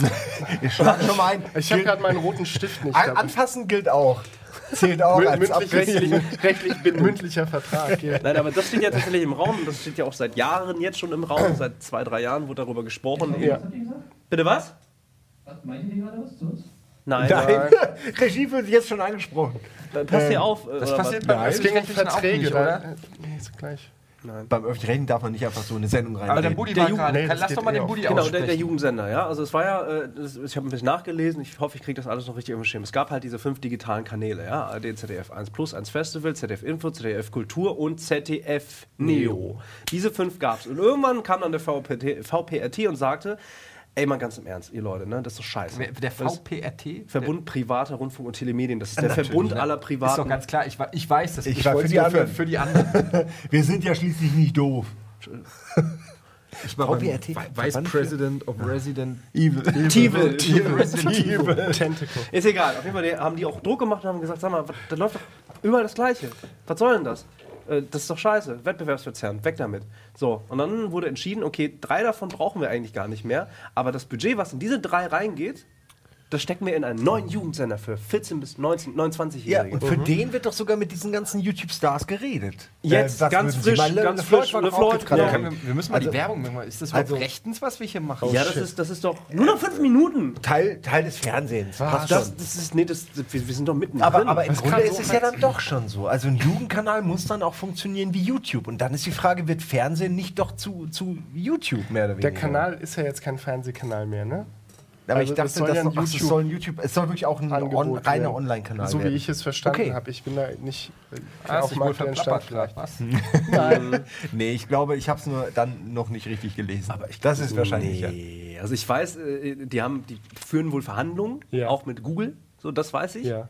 Ich schlag schon mal ein.
ich habe gerade meinen roten Stift nicht.
Anfassen gilt auch. Zählt auch als
mündlich, rechtlich, rechtlich bin mündlicher Vertrag. Hier.
Nein, aber das steht ja tatsächlich im Raum. Das steht ja auch seit Jahren jetzt schon im Raum. Seit zwei, drei Jahren wurde darüber gesprochen.
Ja.
Bitte was?
Was meinten die gerade was zu uns?
Nein.
Nein. Regie wird jetzt schon angesprochen.
Dann Passt hier auf.
Das passiert
um
Öffentlich-Rechtlichen auch
Verträge,
nicht,
da-
oder?
Nee, ist gleich.
Beim öffentlich-rechtlichen darf man nicht einfach so eine Sendung rein.
Aber der Buddy
Der
war gerade.
nee,
Lass doch mal den Buddy
Genau, der, der
aussprechen.
Jugendsender, ja. Also es war ja, äh, das, ich habe ein bisschen nachgelesen, ich hoffe, ich kriege das alles noch richtig im Schirm. Es gab halt diese fünf digitalen Kanäle, ja. ARD, ZDF 1 Plus, 1 Festival, ZDF Info, ZDF Kultur und ZDF Neo. Diese fünf gab es. Und irgendwann kam dann der VPT, VPRT und sagte, ey, mal ganz im Ernst, ihr Leute, ne, das ist doch scheiße.
Der VPRT?
Verbund privater Rundfunk und Telemedien, das ist der
Natürlich,
Verbund
ne?
aller
Ist doch
privaten...
ganz klar, ich, ich weiß das.
Ich war für die anderen.
Für die anderen.
Wir sind ja schließlich nicht doof.
Ich war
VPRT?
Vice President of Resident
Evil.
Evil.
Tentacle.
Ist egal, auf jeden Fall haben die auch Druck gemacht und haben gesagt, sag mal, da läuft doch überall das Gleiche. Was soll denn das? Äh, Das ist doch scheiße, Wettbewerbsverzerrend, weg damit. So, und dann wurde entschieden, okay, drei davon brauchen wir eigentlich gar nicht mehr, aber das Budget, was in diese drei reingeht, das stecken wir in einen neuen Jugendsender für 14 bis 19, 29-Jährige.
Ja, und für den wird doch sogar mit diesen ganzen YouTube-Stars geredet.
Jetzt,
was
ganz frisch,
mal-
ganz frisch,
jetzt gerade
ja.
wir, wir müssen mal
Also-
die Werbung machen. Ist das überhaupt
also-
rechtens, was wir hier machen?
ja, das ist, das ist doch nur noch fünf Minuten.
Teil, Teil des Fernsehens.
Das,
schon.
das ist, nee, das, wir, wir sind doch mitten
Aber,
drin.
aber im
Das
Grunde ist
so
es ja dann doch schon so. Also ein Jugendkanal muss dann auch funktionieren wie YouTube. Und dann ist die Frage, wird Fernsehen nicht doch zu, zu YouTube mehr oder weniger?
Der Kanal ist ja jetzt kein Fernsehkanal mehr, ne?
Aber
also
ich dachte,
das soll
das,
ja ein
noch- ach,
YouTube-
soll ein YouTube, es soll wirklich auch ein on,
Angebot
reiner
werden.
Online-Kanal
So wie
werden.
ich es verstanden
Okay.
habe. Ich bin da nicht äh,
Hast
auf dem
wohl
aktuellen Stand vielleicht.
gerade, was?
Nein.
Nee, ich glaube, ich habe es nur dann noch nicht richtig gelesen. Aber ich, das ist wahrscheinlich ja.
Nee, also ich weiß, äh, die haben, die führen wohl Verhandlungen,
Ja.
auch mit Google, so das weiß ich.
Ja.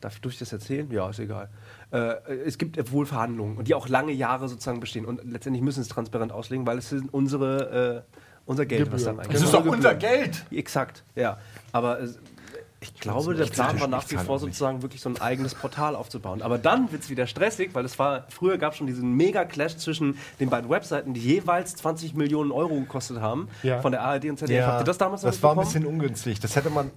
Darf ich durch das erzählen? Ja, ist egal. Äh, es gibt wohl Verhandlungen und die auch lange Jahre sozusagen bestehen und letztendlich müssen es transparent auslegen, weil es sind unsere, äh, unser Geld, was dann
Gebühren.
eigentlich
Das ist doch unser Geld.
Exakt, ja. Aber äh, ich glaube, der Plan war nach wie vor sozusagen wirklich so ein eigenes Portal aufzubauen. Aber dann wird es wieder stressig, weil es war, früher gab es schon diesen Mega-Clash zwischen den beiden Webseiten, die jeweils 20 Millionen Euro gekostet haben,
Ja.
von der ARD und ZDF. Habt ihr das damals
das war ein bisschen ungünstig. Das hätte man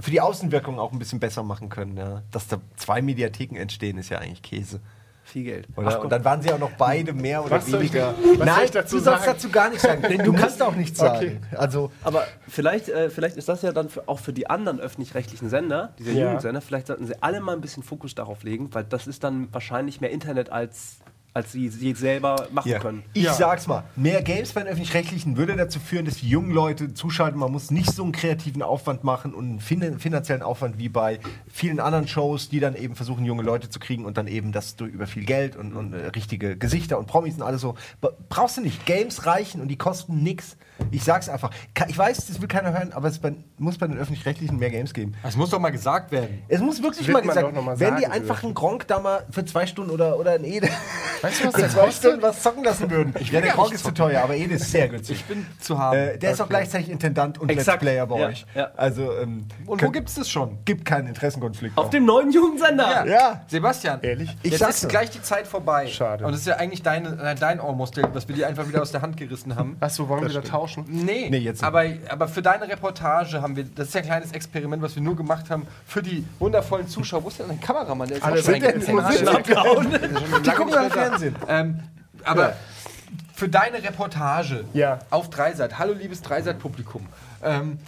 für die Außenwirkung auch ein bisschen besser machen können. Ja. Dass da zwei Mediatheken entstehen, ist ja eigentlich Käse.
Viel Geld.
Oder?
Ach,
und dann waren sie auch noch beide mehr oder
Was soll ich
weniger. Nein,
ich dazu
du sollst dazu gar nichts sagen, denn du kannst auch nichts
Okay.
sagen. Also
Aber vielleicht, äh, vielleicht ist das ja dann für, auch für die anderen öffentlich-rechtlichen Sender, diese
Ja.
Jugendsender, vielleicht sollten sie alle mal ein bisschen Fokus darauf legen, weil das ist dann wahrscheinlich mehr Internet als als sie sie selber machen
Ja.
können.
Ich
Ja.
sag's mal, mehr Games bei den Öffentlich-Rechtlichen würde dazu führen, dass die jungen Leute zuschalten. Man muss nicht so einen kreativen Aufwand machen und einen fin finanziellen Aufwand wie bei vielen anderen Shows, die dann eben versuchen, junge Leute zu kriegen und dann eben das durch, über viel Geld und, und äh, richtige Gesichter und Promis und alles so. Brauchst du nicht. Games reichen und die kosten nix. Ich sag's einfach. Ich weiß, das will keiner hören, aber es bei, muss bei den Öffentlich-Rechtlichen mehr Games geben.
Das muss doch mal gesagt werden.
Es muss wirklich mal gesagt
mal
wenn die einfach einen Gronk da mal für zwei Stunden oder, oder ein Ede
Weißt du, was der
zwei? Stunden was zocken lassen würden. ja, der
gar
Gronk
nicht
ist zu teuer, aber Ede ist sehr günstig.
Ich bin zu haben.
Äh, der ist auch gleichzeitig Intendant und
Exakt.
Let's Player bei
Ja,
euch.
ja.
Also, ähm,
Und wo
könnt-
gibt's das schon?
gibt keinen Interessenkonflikt.
Auf
auch.
dem neuen Jugendsender.
Ja.
Sebastian,
Ehrlich?
Ich
jetzt ist
nur.
gleich die Zeit vorbei.
Schade.
Und es ist ja eigentlich deine, äh, dein Almost Daily, was wir dir einfach wieder aus der Hand gerissen haben.
Achso, wollen wir wieder tauschen?
Nee,
Nee, jetzt nicht.
aber, aber für deine Reportage haben wir, das ist ja ein kleines Experiment, was wir nur gemacht haben, für die wundervollen Zuschauer. Wo ist denn dein Kameramann? Der ist
Alle sind denn-
eingepennt.
sind
Der
Die gucken
nicht da.
Fernsehen.
Ähm, aber für deine Reportage
Ja.
auf Dreisat, hallo liebes Dreisat-Publikum. Ähm,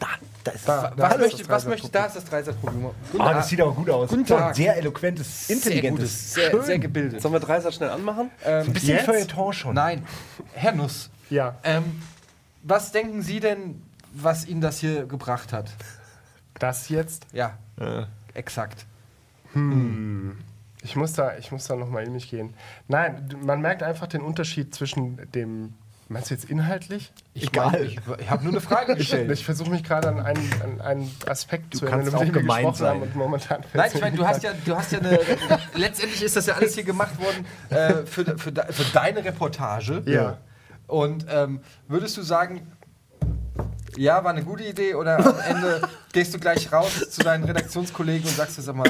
Da ist
Da,
was
ist
möchte,
das
was möchte, da ist das Dreisat-Publikum.
Ah, das sieht aber gut aus.
Guten Tag.
Sehr eloquentes,
sehr
intelligentes.
gutes, sehr,
Schön.
sehr gebildet.
Sollen wir Dreisat schnell anmachen?
Ähm,
Ein bisschen
Jetzt?
Feuilleton schon.
Nein, Herr Nuss,
Ja.
ähm, was denken Sie denn, was Ihnen das hier gebracht hat?
Das jetzt?
Ja, exakt.
Ich muss da, ich muss da nochmal in mich gehen. Nein, man merkt einfach den Unterschied zwischen dem. Meinst du jetzt inhaltlich?
Ich,
Egal.
mein, ich, ich habe nur eine Frage gestellt.
ich versuche mich gerade an einen, an einen Aspekt zu
kannst
erinnern, über den wir
gemein
gesprochen haben
sein.
und momentan
Nein, ich meine, du hast ja, du hast ja eine. letztendlich ist das ja alles hier gemacht worden äh, für, für, für deine Reportage.
Ja.
Und ähm, würdest du sagen, ja, war eine gute Idee oder am Ende gehst du gleich raus zu deinen Redaktionskollegen und sagst, sag mal,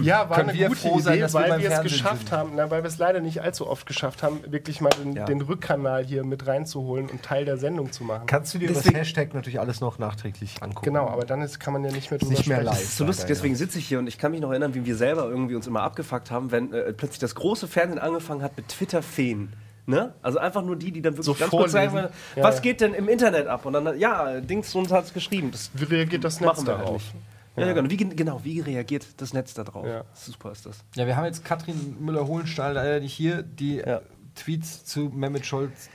Ja, war
Können
eine
wir
gute
froh sein,
Idee,
dass wir
weil wir es geschafft
sind.
haben, na, weil wir es leider nicht allzu oft geschafft haben, wirklich mal den,
Ja.
den Rückkanal hier mit reinzuholen und Teil der Sendung zu machen.
Kannst du dir
Deswegen-
das Hashtag natürlich alles noch nachträglich angucken.
Genau, aber dann ist, kann man ja nicht mehr drüber
nicht mehr
sprechen.
live.
Das ist so lustig,
Leider,
deswegen sitze ich hier und ich kann mich noch erinnern, wie wir selber irgendwie uns immer abgefuckt haben, wenn äh, plötzlich das große Fernsehen angefangen hat mit Twitter-Feen. Ne? Also einfach nur die, die dann wirklich
So
ganz kurz sagen, was
Ja, ja.
geht denn im Internet ab? Und dann, ja, Dings uns hat es geschrieben. Das
Wie reagiert das Netz
wir
darauf?
halt nicht. Ja, ja, genau. Wie, gen- genau, wie reagiert das Netz darauf?
Ja.
Super ist das.
Ja, wir haben jetzt Katrin Müller-Hohenstahl leider nicht hier, die
Ja.
Tweets zu Mehmet Scholz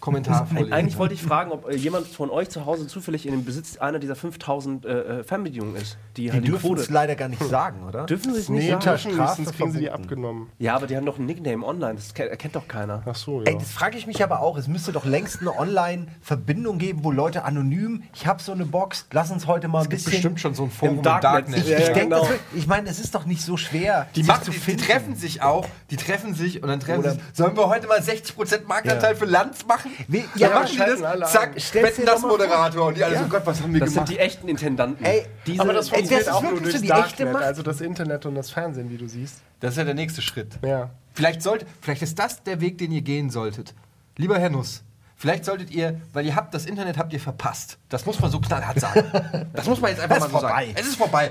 Kommentar vorlesen.
Eigentlich wollte ich fragen, ob äh, jemand von euch zu Hause zufällig in dem Besitz einer dieser 5000 äh, äh, Fernbedienungen ist. Die,
Die
halt die
dürfen es leider gar nicht sagen, oder?
Dürfen sie es nicht
Nee,
sagen?
Strafe
kriegen sie die
verboten.
abgenommen.
Ja, aber die haben doch einen Nickname online. Das ke- erkennt doch keiner.
Ach so, ja.
Ey, das frage ich mich aber auch. Es müsste doch längst eine Online-Verbindung geben, wo Leute anonym, ich habe so eine Box, lass uns heute mal ein bisschen.
bestimmt schon so ein Forum
Im Darknet.
Ich,
Ja,
ich
ja,
denke,
genau.
das ich meine, es ist doch nicht so schwer,
Die,
sich
machen,
zu
die, die
finden.
treffen sich auch, die treffen sich und dann treffen
Oder-
sie sich. Sollen wir heute mal 60% Marktanteil
Ja.
für Lanz machen?
Wie-
ja,
ja,
machen die das? Zack, wetten
dir
das. Moderator. Und die alle
Ja.
so, Gott, was haben wir
Das
gemacht?
sind die echten Intendanten.
Ey,
Diese,
aber das
Ey,
funktioniert
das ist
auch nur
wirklich so die echte
Darknet,
Macht.
also das Internet und das Fernsehen, wie du siehst.
Das ist ja der nächste Schritt.
Ja.
Vielleicht, sollt, vielleicht ist das der Weg, den ihr gehen solltet. Lieber Herr Nuss, vielleicht solltet ihr, weil ihr habt das Internet habt ihr verpasst. Das muss man so knallhart sagen. Das muss man jetzt einfach mal so
vorbei.
sagen. Es ist vorbei.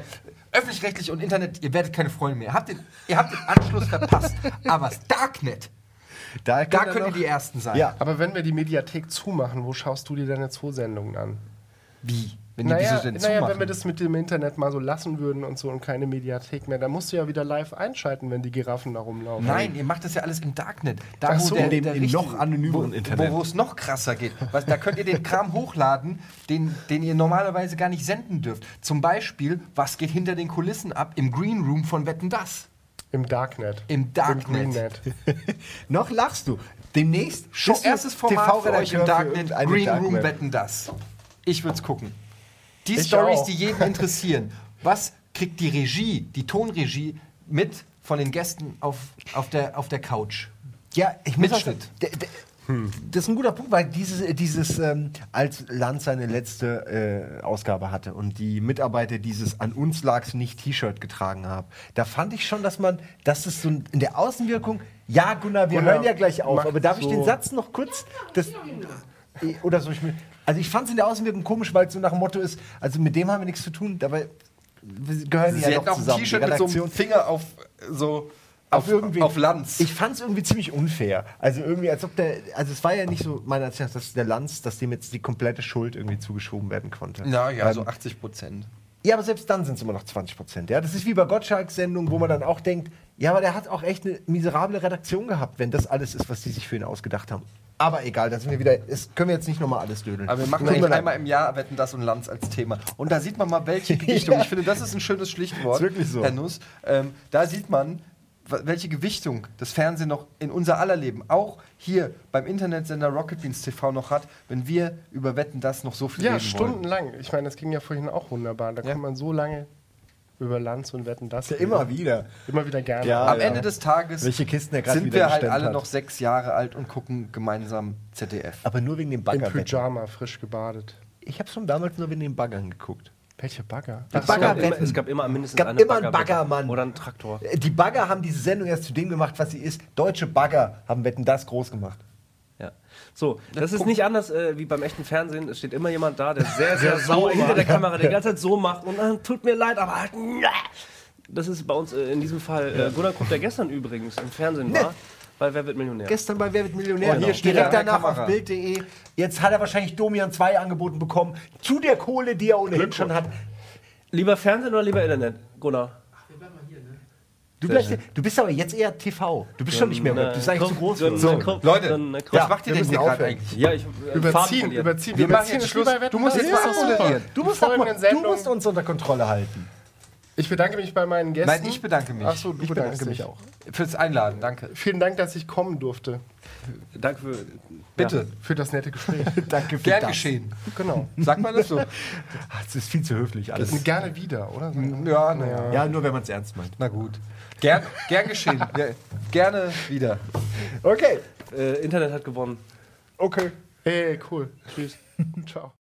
Öffentlich-rechtlich und Internet, ihr werdet keine Freunde mehr. Habt den, ihr habt den Anschluss verpasst. Aber das Darknet,
da,
da könnt ihr die Ersten sein.
Ja.
Aber wenn wir die Mediathek zumachen, wo schaust du dir deine Zoo-Sendungen an?
Wie? Wenn die
Naja,
denn
naja wenn wir das mit dem Internet mal so lassen würden und so und keine Mediathek mehr, dann musst du ja wieder live einschalten, wenn die Giraffen da rumlaufen.
Nein, ihr macht das ja alles im Darknet. Da,
Ach
wo
so,
der,
in dem-
der
noch anonymeren
wo,
Internet.
Wo, wo es noch krasser geht. Was, da könnt ihr den Kram hochladen, den, den ihr normalerweise gar nicht senden dürft. Zum Beispiel, was geht hinter den Kulissen ab im Green Room von Wetten Das?
Im Darknet.
Im Darknet.
Noch lachst du. Demnächst
Schon erstes Format für euch im Darknet, Green Room. Wetten Das. Ich würde es gucken. Die Stories, die jeden interessieren. Was kriegt die Regie, die Tonregie mit von den Gästen auf, auf, der, auf der Couch?
Ja, ich muss auch Das ist ein guter Punkt, weil dieses, dieses ähm, als Land seine letzte äh, Ausgabe hatte und die Mitarbeiter dieses an uns lag's nicht T-Shirt getragen haben, da fand ich schon, dass man, dass es so ein- in der Außenwirkung, ja Gunnar, wir
Gunnar,
hören ja gleich auf, aber darf ich
so.
den Satz noch kurz, das, oder so, ich, will- also ich fand es in der Außenwirkung komisch, weil es so nach dem Motto ist, also mit dem haben wir nichts zu tun, dabei gehören
Sie
ja doch
auch ein
zusammen.
T-Shirt
die
mit so einem. Finger auf so
auf, irgendwie
auf Lanz.
Ich fand es irgendwie ziemlich unfair. Also irgendwie, als ob der, also es war ja nicht so meiner Ansicht nach, dass der Lanz, dass dem jetzt die komplette Schuld irgendwie zugeschoben werden konnte.
Na ja,
Ähm,
so 80 Prozent.
ja, aber selbst dann sind es immer noch 20 Prozent. Ja, das ist wie bei Gottschalks Sendung, wo man dann auch denkt, Ja, aber der hat auch echt eine miserable Redaktion gehabt, wenn das alles ist, was die sich für ihn ausgedacht haben. Aber egal, da sind wir wieder. Das können wir jetzt nicht nochmal alles dödeln.
Aber wir machen eigentlich einmal im Jahr Wetten das und Lanz als Thema. Und da sieht man mal, welche Gewichtung. Ich finde, das ist ein schönes Schlichtwort.
Ist wirklich so.
Herr Nuss. Ähm, da sieht man, welche Gewichtung das Fernsehen noch in unser aller Leben, auch hier beim Internetsender Rocket Beans TV noch hat, wenn wir über Wetten das noch so viel
Ja,
reden wollen.
stundenlang. Ich meine, das ging ja vorhin auch wunderbar. Da
Ja.
kann man so lange über Lanz und Wetten das
Ja,
reden.
immer wieder.
Immer wieder gerne.
Ja,
Am
ja.
Ende des Tages
Welche Kisten er gerade
sind wir halt alle
hat.
noch sechs Jahre alt und gucken gemeinsam ZDF.
Aber nur wegen dem
Im
Bagger.
Pyjama, frisch gebadet.
Ich habe schon damals nur wegen den Baggern geguckt.
Welche Bagger?
Die
Es gab,
Bagger
immer, es gab immer mindestens
Es gab
eine
immer einen
Baggerwette.
Bagger, Mann.
Oder einen Traktor.
Die Bagger haben diese Sendung erst zu dem gemacht, was sie ist. Deutsche Bagger haben Wetten das groß gemacht.
Ja. So, das ist nicht anders äh, wie beim echten Fernsehen. Es steht immer jemand da, der sehr, sehr sauer hinter der Kamera die ganze Zeit so macht und dann tut mir leid, aber halt. Das ist bei uns äh, in diesem Fall äh, Gunnar Krupp, der gestern übrigens im Fernsehen war, bei Wer wird Millionär?
Gestern bei Wer wird Millionär?
Oh, hier steht
Direkt danach
Kamera.
auf Bild.de. Jetzt hat er wahrscheinlich Domian 2 angeboten bekommen. Zu der Kohle, die er ohnehin schon hat.
Lieber Fernsehen oder lieber Internet, Gunnar?
Du, bleibst, du bist aber jetzt eher TV. Du bist schon nicht mehr Web. Du bist eigentlich zu groß uns.
So,
Leute,
Dann,
Was macht ihr
wir
denn hier gerade eigentlich?
ja, ich, äh,
Überziehen, überziehen.
Wir machen
überziehen
jetzt Schluss. Du musst jetzt mal
ist super.
moderieren.
Du musst,
folgenden
du musst uns unter Kontrolle halten.
Ich bedanke mich bei meinen Gästen.
Nein, ich bedanke mich.
Achso, du
Ich bedanke mich auch.
Fürs Einladen, danke.
Vielen Dank, dass ich kommen durfte.
Danke für.
Bitte.
Für das nette Gespräch.
Danke für
Gern
das.
geschehen.
genau.
Sagt man das so?
Das ist viel zu höflich alles.
Und gerne wieder, oder?
ja, naja.
Ja, nur wenn man es ernst meint.
Na gut. Gern, gern geschehen. Ja, gerne wieder.
Okay.
Äh, Internet hat gewonnen.
Okay. Hey, cool. Tschüss. Ciao.